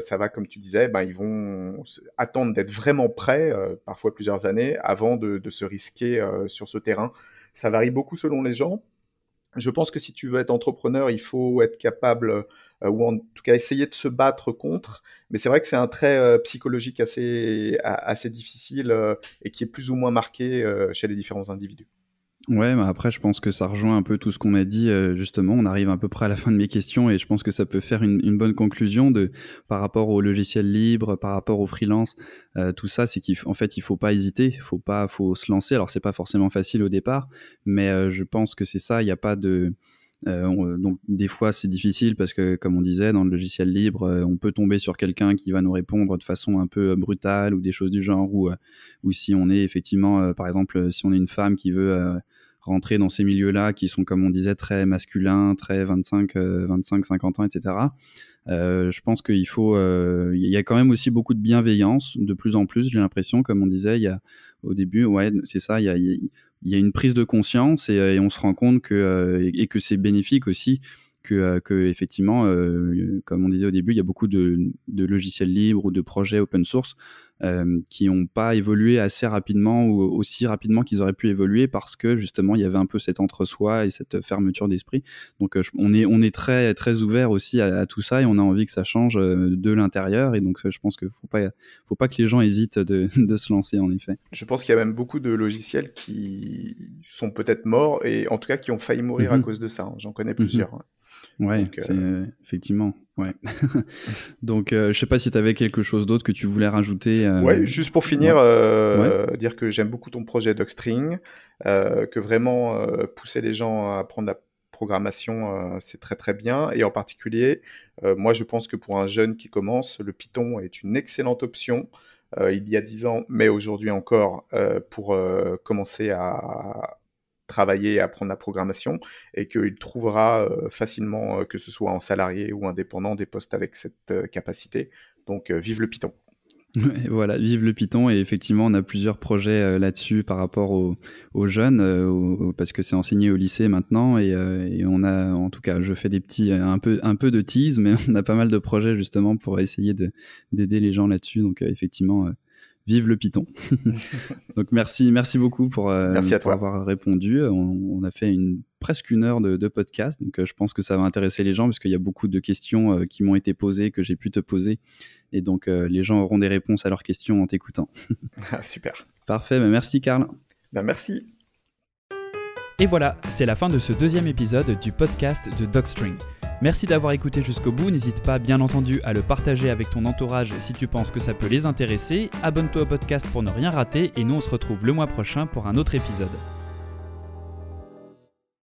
ça va, comme tu disais, ben, ils vont attendre d'être vraiment prêts, parfois plusieurs années, avant de, de se risquer sur ce terrain. Ça varie beaucoup selon les gens je pense que si tu veux être entrepreneur, il faut être capable, euh, ou en tout cas essayer de se battre contre. Mais c'est vrai que c'est un trait euh, psychologique assez, difficile euh, et qui est plus ou moins marqué chez les différents individus. Ouais, après, je pense que ça rejoint un peu tout ce qu'on a dit. Euh, justement, on arrive à peu près à la fin de mes questions et je pense que ça peut faire une, bonne conclusion de par rapport au logiciel libre, par rapport au freelance. Euh, tout ça, c'est qu'en fait, il faut pas hésiter, faut pas, faut se lancer. Alors, c'est pas forcément facile au départ, mais euh, je pense que c'est ça. Il n'y a pas de donc des fois c'est difficile parce que comme on disait dans le logiciel libre, on peut tomber sur quelqu'un qui va nous répondre de façon un peu brutale ou des choses du genre ou ou si on est effectivement par exemple si on est une femme qui veut rentrer dans ces milieux-là qui sont, comme on disait, très masculins, très 25, 25 50 ans, etc. Euh, je pense qu'il faut, euh, il y a quand même aussi beaucoup de bienveillance, de plus en plus, j'ai l'impression, comme on disait, il y a au début, ouais, c'est ça, il y a, y a une prise de conscience et, on se rend compte que, euh, et que c'est bénéfique aussi que, que effectivement, comme on disait au début, il y a beaucoup de, de logiciels libres ou de projets open source euh, qui n'ont pas évolué assez rapidement ou aussi rapidement qu'ils auraient pu évoluer parce que justement il y avait un peu cet entre-soi et cette fermeture d'esprit. Donc euh, on, est, on est très, très ouvert aussi à, tout ça et on a envie que ça change euh, de l'intérieur. Et donc je pense qu'il ne faut pas, faut pas que les gens hésitent de, de, se lancer en effet. Je pense qu'il y a même beaucoup de logiciels qui sont peut-être morts et en tout cas qui ont failli mourir à mhm. cause de ça. Hein. J'en connais mhm. plusieurs. Ouais, effectivement. Ouais. Donc, euh, je sais pas si tu avais quelque chose d'autre que tu voulais rajouter. Euh... Ouais, juste pour finir, euh, dire que j'aime beaucoup ton projet Docstring, euh, que vraiment euh, pousser les gens à apprendre la programmation, c'est très très bien. Et en particulier, moi je pense que pour un jeune qui commence, le Python est une excellente option. il y a dix ans, mais aujourd'hui encore, pour commencer à, travailler et apprendre la programmation et qu'il trouvera euh, facilement, euh, que ce soit en salarié ou indépendant, des postes avec cette euh, capacité. Donc, vive le Python. voilà, vive le Python et effectivement on a plusieurs projets là-dessus par rapport aux, jeunes parce que c'est enseigné au lycée maintenant et, on a en tout cas je fais des petits un peu un peu de tease mais on a pas mal de projets justement pour essayer d'aider les gens là-dessus donc effectivement Vive le Python. Donc merci, merci beaucoup pour, euh, avoir répondu. On, a fait une, presque une heure de, podcast, donc euh, je pense que ça va intéresser les gens parce qu'il y a beaucoup de questions euh, qui m'ont été posées, que j'ai pu te poser, et donc les gens auront des réponses à leurs questions en t'écoutant. Ah, super. Parfait, bah, merci Karl. Ben, merci. Et voilà, c'est la fin de ce deuxième épisode du podcast de Dogstring. Merci d'avoir écouté jusqu'au bout, n'hésite pas bien entendu à le partager avec ton entourage si tu penses que ça peut les intéresser, abonne-toi au podcast pour ne rien rater et nous on se retrouve le mois prochain pour un autre épisode.